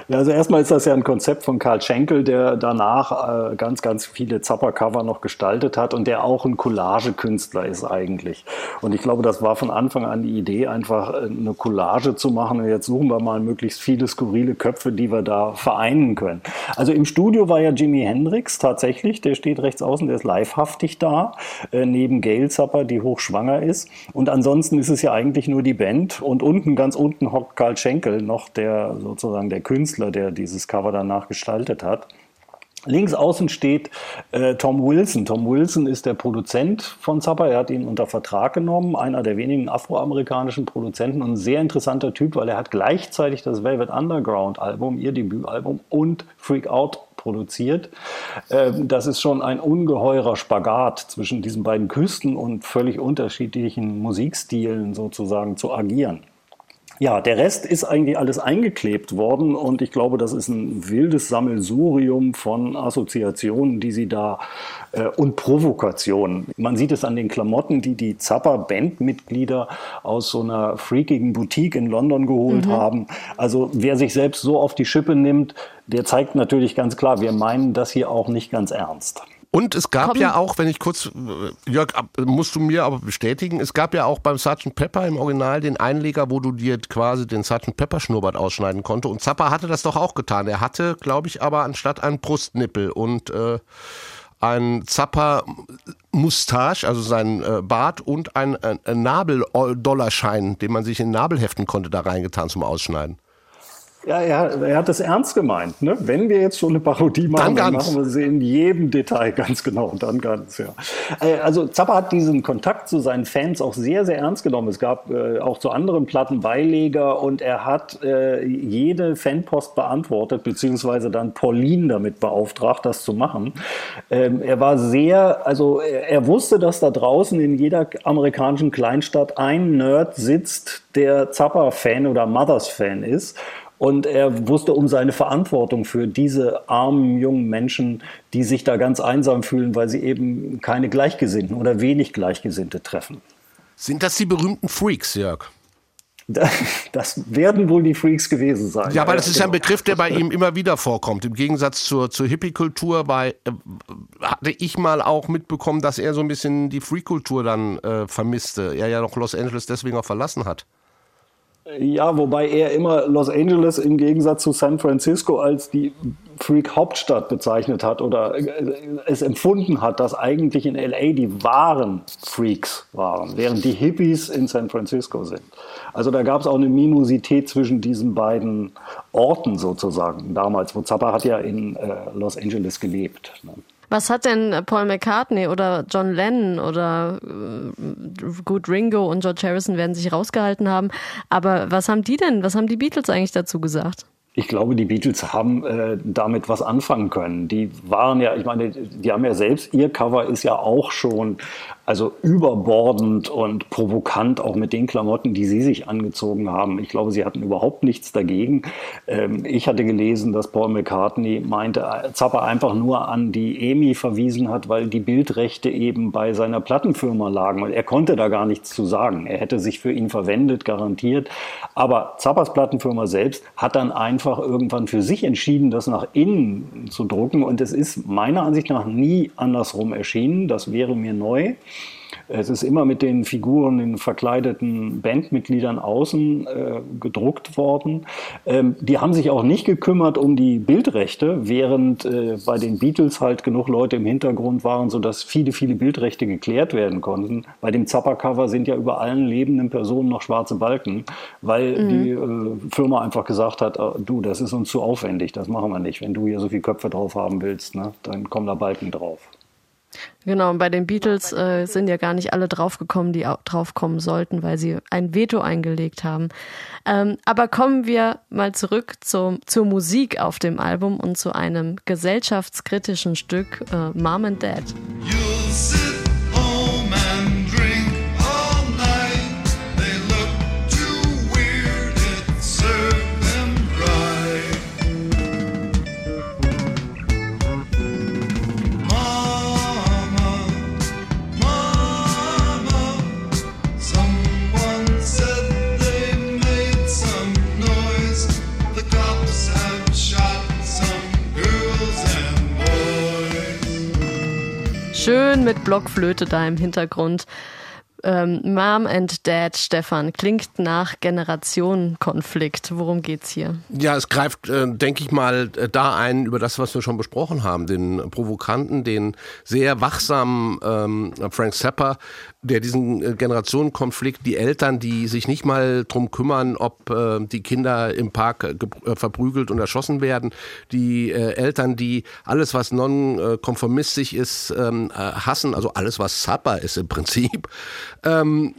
Ja, also erstmal ist das ja ein Konzept von Karl Schenkel, der danach äh, ganz, ganz viele Zapper-Cover noch gestaltet hat und der auch ein Collage-Künstler ist eigentlich. Und ich glaube, das war von Anfang an die Idee, einfach äh, eine Collage zu machen. Und jetzt suchen wir mal möglichst viele skurrile Köpfe, die wir da vereinen können. Also im Studio war ja Jimi Hendrix tatsächlich, der steht rechts außen, der ist livehaftig da, äh, neben Gail Zapper, die hochschwanger ist. Und ansonsten ist es ja eigentlich nur die Band. Und unten, ganz unten hockt Karl Schenkel noch, der sozusagen der Künstler Künstler, der dieses Cover danach gestaltet hat. Links außen steht äh, Tom Wilson. Tom Wilson ist der Produzent von Zappa. Er hat ihn unter Vertrag genommen, einer der wenigen afroamerikanischen Produzenten und ein sehr interessanter Typ, weil er hat gleichzeitig das Velvet Underground Album, ihr Debütalbum und Freak Out produziert. Ähm, das ist schon ein ungeheurer Spagat zwischen diesen beiden Küsten und völlig unterschiedlichen Musikstilen sozusagen zu agieren. Ja, der Rest ist eigentlich alles eingeklebt worden und ich glaube, das ist ein wildes Sammelsurium von Assoziationen, die sie da äh, und Provokationen. Man sieht es an den Klamotten, die die Zappa-Bandmitglieder aus so einer freakigen Boutique in London geholt Mhm. haben. Also wer sich selbst so auf die Schippe nimmt, der zeigt natürlich ganz klar, wir meinen das hier auch nicht ganz ernst. Und es gab Komm. ja auch, wenn ich kurz, äh, Jörg, musst du mir aber bestätigen, es gab ja auch beim Sgt. Pepper im Original den Einleger, wo du dir quasi den Sgt. Pepper Schnurrbart ausschneiden konnte. Und Zappa hatte das doch auch getan. Er hatte, glaube ich, aber anstatt einen Brustnippel und äh, ein Zappa Mustache, also sein äh, Bart und ein, ein, ein Nabel-Dollarschein, den man sich in den Nabel heften konnte, da reingetan zum Ausschneiden. Ja, er, er hat es ernst gemeint. Ne? Wenn wir jetzt schon eine Parodie machen, Dann dann, machen wir sie in jedem Detail [LAUGHS] ganz genau. Dann ganz, ja. Äh, Also Zappa hat diesen Kontakt zu seinen Fans auch sehr, sehr ernst genommen. Es gab äh, auch zu anderen Platten Beileger und er hat äh, jede Fanpost beantwortet, beziehungsweise dann Pauline damit beauftragt, das zu machen. Ähm, er war sehr, also er wusste, dass da draußen in jeder amerikanischen Kleinstadt ein Nerd sitzt, der Zappa-Fan oder Mothers-Fan ist. Und er wusste um seine Verantwortung für diese armen jungen Menschen, die sich da ganz einsam fühlen, weil sie eben keine Gleichgesinnten oder wenig Gleichgesinnte treffen. Sind das die berühmten Freaks, Jörg? Das werden wohl die Freaks gewesen sein. Ja, aber das ist ja ein genau. Begriff, der bei ihm immer wieder vorkommt. Im Gegensatz zur, zur Hippie-Kultur äh, hatte ich mal auch mitbekommen, dass er so ein bisschen die Freak-Kultur dann äh, vermisste. Er ja noch Los Angeles deswegen auch verlassen hat. Ja, wobei er immer Los Angeles im Gegensatz zu San Francisco als die Freak-Hauptstadt bezeichnet hat oder äh, es empfunden hat, dass eigentlich in LA die wahren Freaks waren, während die Hippies in San Francisco sind. Also da gab es auch eine Mimosität zwischen diesen beiden Orten sozusagen. Damals, wo Zappa hat ja in äh, Los Angeles gelebt. Ne? Was hat denn Paul McCartney oder John Lennon oder äh, gut Ringo und George Harrison werden sich rausgehalten haben, aber was haben die denn, was haben die Beatles eigentlich dazu gesagt? Ich glaube, die Beatles haben äh, damit was anfangen können. Die waren ja, ich meine, die haben ja selbst, ihr Cover ist ja auch schon also überbordend und provokant, auch mit den Klamotten, die sie sich angezogen haben. Ich glaube, sie hatten überhaupt nichts dagegen. Ähm, ich hatte gelesen, dass Paul McCartney meinte, äh, Zappa einfach nur an die EMI verwiesen hat, weil die Bildrechte eben bei seiner Plattenfirma lagen. Und er konnte da gar nichts zu sagen. Er hätte sich für ihn verwendet, garantiert. Aber Zappas Plattenfirma selbst hat dann einfach irgendwann für sich entschieden, das nach innen zu drucken. Und es ist meiner Ansicht nach nie andersrum erschienen. Das wäre mir neu. Es ist immer mit den Figuren, den verkleideten Bandmitgliedern außen äh, gedruckt worden. Ähm, die haben sich auch nicht gekümmert um die Bildrechte, während äh, bei den Beatles halt genug Leute im Hintergrund waren, sodass viele, viele Bildrechte geklärt werden konnten. Bei dem Zappa-Cover sind ja über allen lebenden Personen noch schwarze Balken, weil die äh, Firma einfach gesagt hat, äh, du, das ist uns zu aufwendig, das machen wir nicht. Wenn du hier so viele Köpfe drauf haben willst, ne, dann kommen da Balken drauf. Genau, und bei den Beatles äh, sind ja gar nicht alle draufgekommen, die au- draufkommen sollten, weil sie ein Veto eingelegt haben. Ähm, aber kommen wir mal zurück zum, zur Musik auf dem Album und zu einem gesellschaftskritischen Stück äh, Mom and Dad. Schön mit Blockflöte da im Hintergrund. Ähm, Mom and Dad, Stefan, klingt nach Generationenkonflikt. Worum geht's hier? Ja, es greift, äh, denke ich mal, äh, da ein über das, was wir schon besprochen haben. Den provokanten, den sehr wachsamen ähm, Frank Zappa, der diesen äh, Generationenkonflikt, die Eltern, die sich nicht mal drum kümmern, ob äh, die Kinder im Park äh, äh, verprügelt und erschossen werden, die äh, Eltern, die alles, was nonkonformistisch ist, ähm, äh, hassen, also alles, was Zappa ist im Prinzip. Ähm,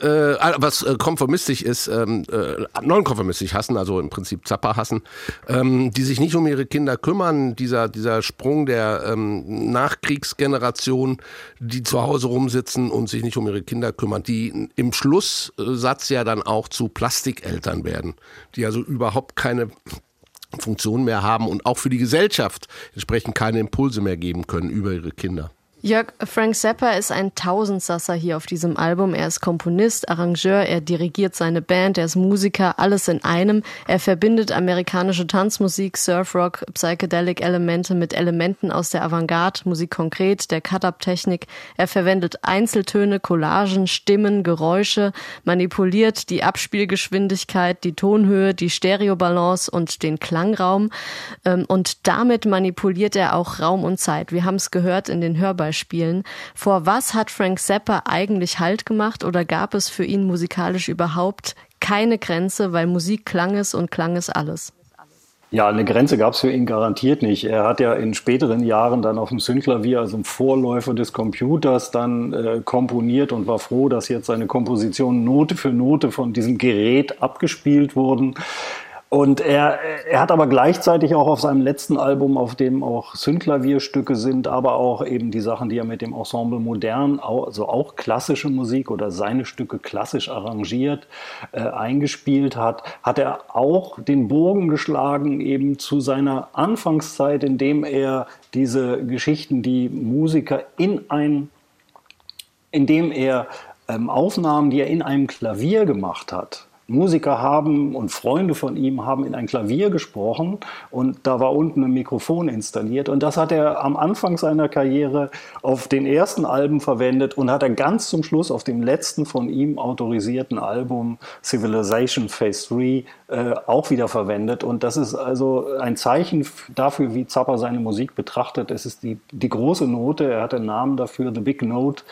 äh, was äh, konformistisch ist, ähm, äh, nonkonformistisch hassen, also im Prinzip Zappa hassen, ähm, die sich nicht um ihre Kinder kümmern, dieser, dieser Sprung der ähm, Nachkriegsgeneration, die zu Hause rumsitzen und sich nicht um ihre Kinder kümmern, die im Schlusssatz ja dann auch zu Plastikeltern werden, die also überhaupt keine Funktion mehr haben und auch für die Gesellschaft entsprechend keine Impulse mehr geben können über ihre Kinder. Jörg, Frank Zappa ist ein Tausendsasser hier auf diesem Album. Er ist Komponist, Arrangeur, er dirigiert seine Band, er ist Musiker, alles in einem. Er verbindet amerikanische Tanzmusik, Surfrock, Psychedelic Elemente mit Elementen aus der Avantgarde, Musik konkret, der Cut-Up-Technik. Er verwendet Einzeltöne, Collagen, Stimmen, Geräusche, manipuliert die Abspielgeschwindigkeit, die Tonhöhe, die Stereobalance und den Klangraum. Ähm, und damit manipuliert er auch Raum und Zeit. Wir haben es gehört in den Hörbeispielen spielen. Vor was hat Frank Zappa eigentlich Halt gemacht oder gab es für ihn musikalisch überhaupt keine Grenze, weil Musik klang es und klang es alles? Ja, eine Grenze gab es für ihn garantiert nicht. Er hat ja in späteren Jahren dann auf dem Synthklavier, also im Vorläufer des Computers, dann äh, komponiert und war froh, dass jetzt seine Kompositionen Note für Note von diesem Gerät abgespielt wurden. Und er, er hat aber gleichzeitig auch auf seinem letzten Album, auf dem auch Synthklavierstücke sind, aber auch eben die Sachen, die er mit dem Ensemble Modern, also auch klassische Musik oder seine Stücke klassisch arrangiert, äh, eingespielt hat, hat er auch den Bogen geschlagen eben zu seiner Anfangszeit, indem er diese Geschichten, die Musiker in ein, indem er ähm, Aufnahmen, die er in einem Klavier gemacht hat, Musiker haben und Freunde von ihm haben in ein Klavier gesprochen und da war unten ein Mikrofon installiert und das hat er am Anfang seiner Karriere auf den ersten Alben verwendet und hat er ganz zum Schluss auf dem letzten von ihm autorisierten Album Civilization Phase 3 äh, auch wieder verwendet und das ist also ein Zeichen dafür, wie Zappa seine Musik betrachtet. Es ist die, die große Note, er hat einen Namen dafür, The Big Note.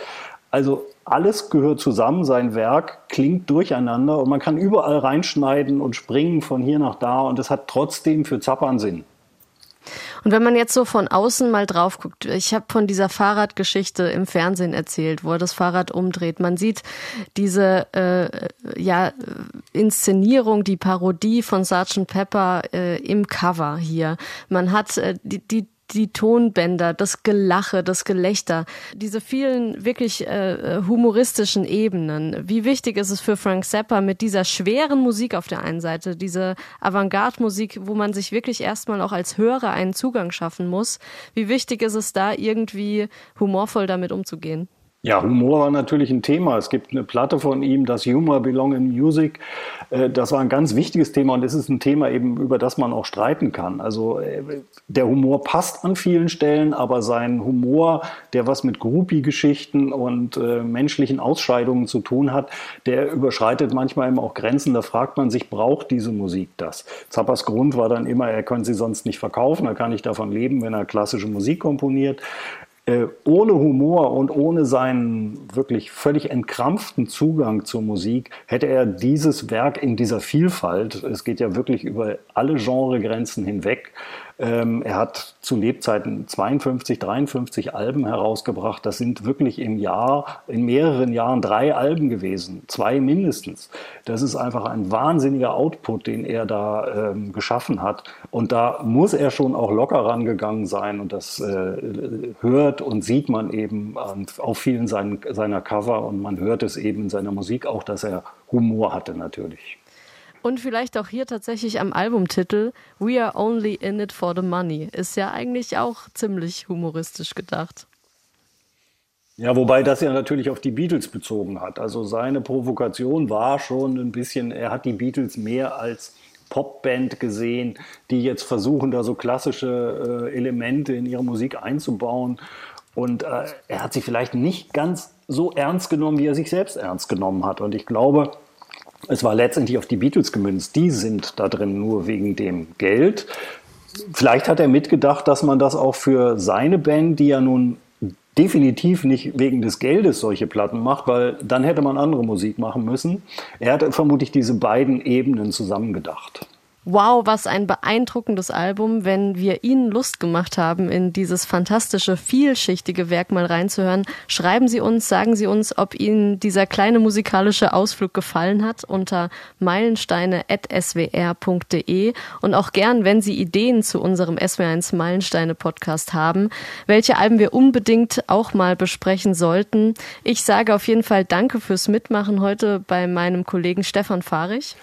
Also alles gehört zusammen, sein Werk klingt durcheinander und man kann überall reinschneiden und springen von hier nach da und es hat trotzdem für Zappa einen Sinn. Und wenn man jetzt so von außen mal drauf guckt, ich habe von dieser Fahrradgeschichte im Fernsehen erzählt, wo er das Fahrrad umdreht. Man sieht diese äh, ja, Inszenierung, die Parodie von Sgt. Pepper äh, im Cover hier. Man hat äh, die, die die Tonbänder, das Gelache, das Gelächter, diese vielen wirklich äh, humoristischen Ebenen. Wie wichtig ist es für Frank Zappa mit dieser schweren Musik auf der einen Seite, diese Avantgarde-Musik, wo man sich wirklich erstmal auch als Hörer einen Zugang schaffen muss. Wie wichtig ist es da irgendwie humorvoll damit umzugehen? Ja, Humor war natürlich ein Thema. Es gibt eine Platte von ihm, das Humor Belong in Music. Äh, das war ein ganz wichtiges Thema und es ist ein Thema eben, über das man auch streiten kann. Also äh, der Humor passt an vielen Stellen, aber sein Humor, der was mit Groupie-Geschichten und äh, menschlichen Ausscheidungen zu tun hat, der überschreitet manchmal eben auch Grenzen. Da fragt man sich, braucht diese Musik das? Zappas Grund war dann immer, er könnte sie sonst nicht verkaufen, er kann nicht davon leben, wenn er klassische Musik komponiert. Äh, ohne Humor und ohne seinen wirklich völlig entkrampften Zugang zur Musik hätte er dieses Werk in dieser Vielfalt, es geht ja wirklich über alle Genregrenzen hinweg, ähm, er hat zu Lebzeiten 52, 53 Alben herausgebracht. Das sind wirklich im Jahr, in mehreren Jahren drei Alben gewesen, zwei mindestens. Das ist einfach ein wahnsinniger Output, den er da ähm, geschaffen hat. Und da muss er schon auch locker rangegangen sein. Und das äh, hört und sieht man eben auf vielen seinen, seiner Cover und man hört es eben in seiner Musik auch, dass er Humor hatte natürlich. Und vielleicht auch hier tatsächlich am Albumtitel We are only in it for the money. Ist ja eigentlich auch ziemlich humoristisch gedacht. Ja, wobei das ja natürlich auf die Beatles bezogen hat. Also seine Provokation war schon ein bisschen, er hat die Beatles mehr als Popband gesehen, die jetzt versuchen, da so klassische äh, Elemente in ihre Musik einzubauen. Und äh, er hat sie vielleicht nicht ganz so ernst genommen, wie er sich selbst ernst genommen hat. Und ich glaube, es war letztendlich auf die Beatles gemünzt. Die sind da drin nur wegen dem Geld. Vielleicht hat er mitgedacht, dass man das auch für seine Band, die ja nun definitiv nicht wegen des Geldes solche Platten macht, weil dann hätte man andere Musik machen müssen. Er hat vermutlich diese beiden Ebenen zusammengedacht. Wow, was ein beeindruckendes Album. Wenn wir Ihnen Lust gemacht haben, in dieses fantastische, vielschichtige Werk mal reinzuhören, schreiben Sie uns, sagen Sie uns, ob Ihnen dieser kleine musikalische Ausflug gefallen hat unter meilensteine.swr.de und auch gern, wenn Sie Ideen zu unserem SWR1 Meilensteine Podcast haben, welche Alben wir unbedingt auch mal besprechen sollten. Ich sage auf jeden Fall Danke fürs Mitmachen heute bei meinem Kollegen Stefan Fahrich.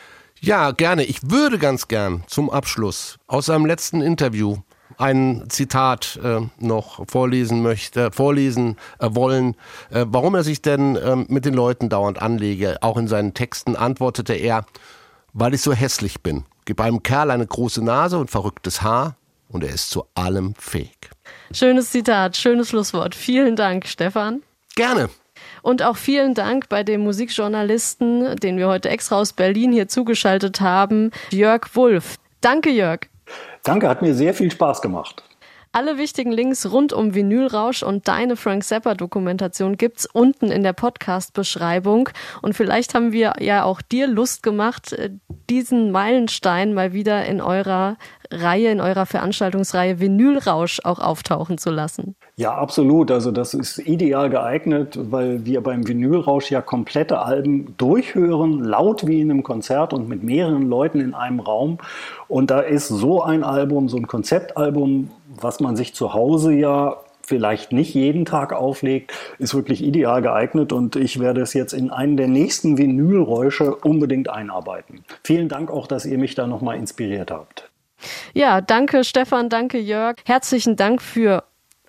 Ja, gerne. Ich würde ganz gern zum Abschluss aus seinem letzten Interview ein Zitat äh, noch vorlesen möchte, vorlesen äh, wollen. Äh, warum er sich denn ähm, mit den Leuten dauernd anlege, auch in seinen Texten, antwortete er, weil ich so hässlich bin. Gib einem Kerl eine große Nase und verrücktes Haar und er ist zu allem fähig. Schönes Zitat, schönes Schlusswort. Vielen Dank, Stefan. Gerne. Und auch vielen Dank bei dem Musikjournalisten, den wir heute extra aus Berlin hier zugeschaltet haben, Jörg Wulff. Danke, Jörg. Danke, hat mir sehr viel Spaß gemacht. Alle wichtigen Links rund um Vinylrausch und deine Frank Zappa Dokumentation gibt's unten in der Podcast Beschreibung und vielleicht haben wir ja auch dir Lust gemacht, äh, diesen Meilenstein mal wieder in eurer Reihe, in eurer Veranstaltungsreihe Vinylrausch auch auftauchen zu lassen. Ja, absolut. Also das ist ideal geeignet, weil wir beim Vinylrausch ja komplette Alben durchhören, laut wie in einem Konzert und mit mehreren Leuten in einem Raum. Und da ist so ein Album, so ein Konzeptalbum, was man sich zu Hause ja vielleicht nicht jeden Tag auflegt, ist wirklich ideal geeignet und ich werde es jetzt in einen der nächsten Vinylräusche unbedingt einarbeiten. Vielen Dank auch, dass ihr mich da nochmal inspiriert habt. Ja, danke Stefan, danke Jörg. Herzlichen Dank für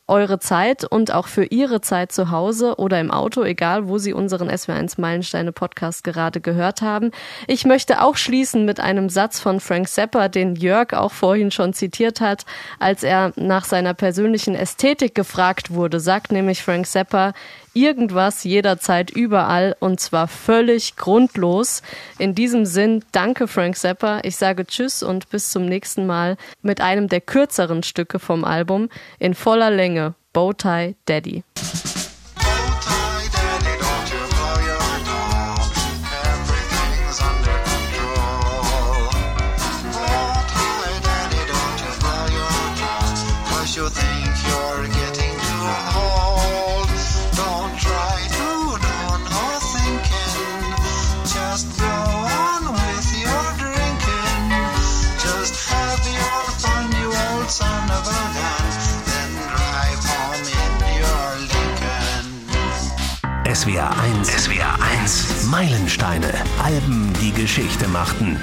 eure Zeit und auch für Ihre Zeit zu Hause oder im Auto, egal wo Sie unseren SW1 Meilensteine Podcast gerade gehört haben. Ich möchte auch schließen mit einem Satz von Frank Zappa, den Jörg auch vorhin schon zitiert hat, als er nach seiner persönlichen Ästhetik gefragt wurde, sagt nämlich Frank Zappa, irgendwas jederzeit überall und zwar völlig grundlos. In diesem Sinn, danke Frank Zappa. Ich sage Tschüss und bis zum nächsten Mal mit einem der kürzeren Stücke vom Album in voller Länge. Bowtie Daddy. SWR 1, SWR 1, Meilensteine, Alben, die Geschichte machten.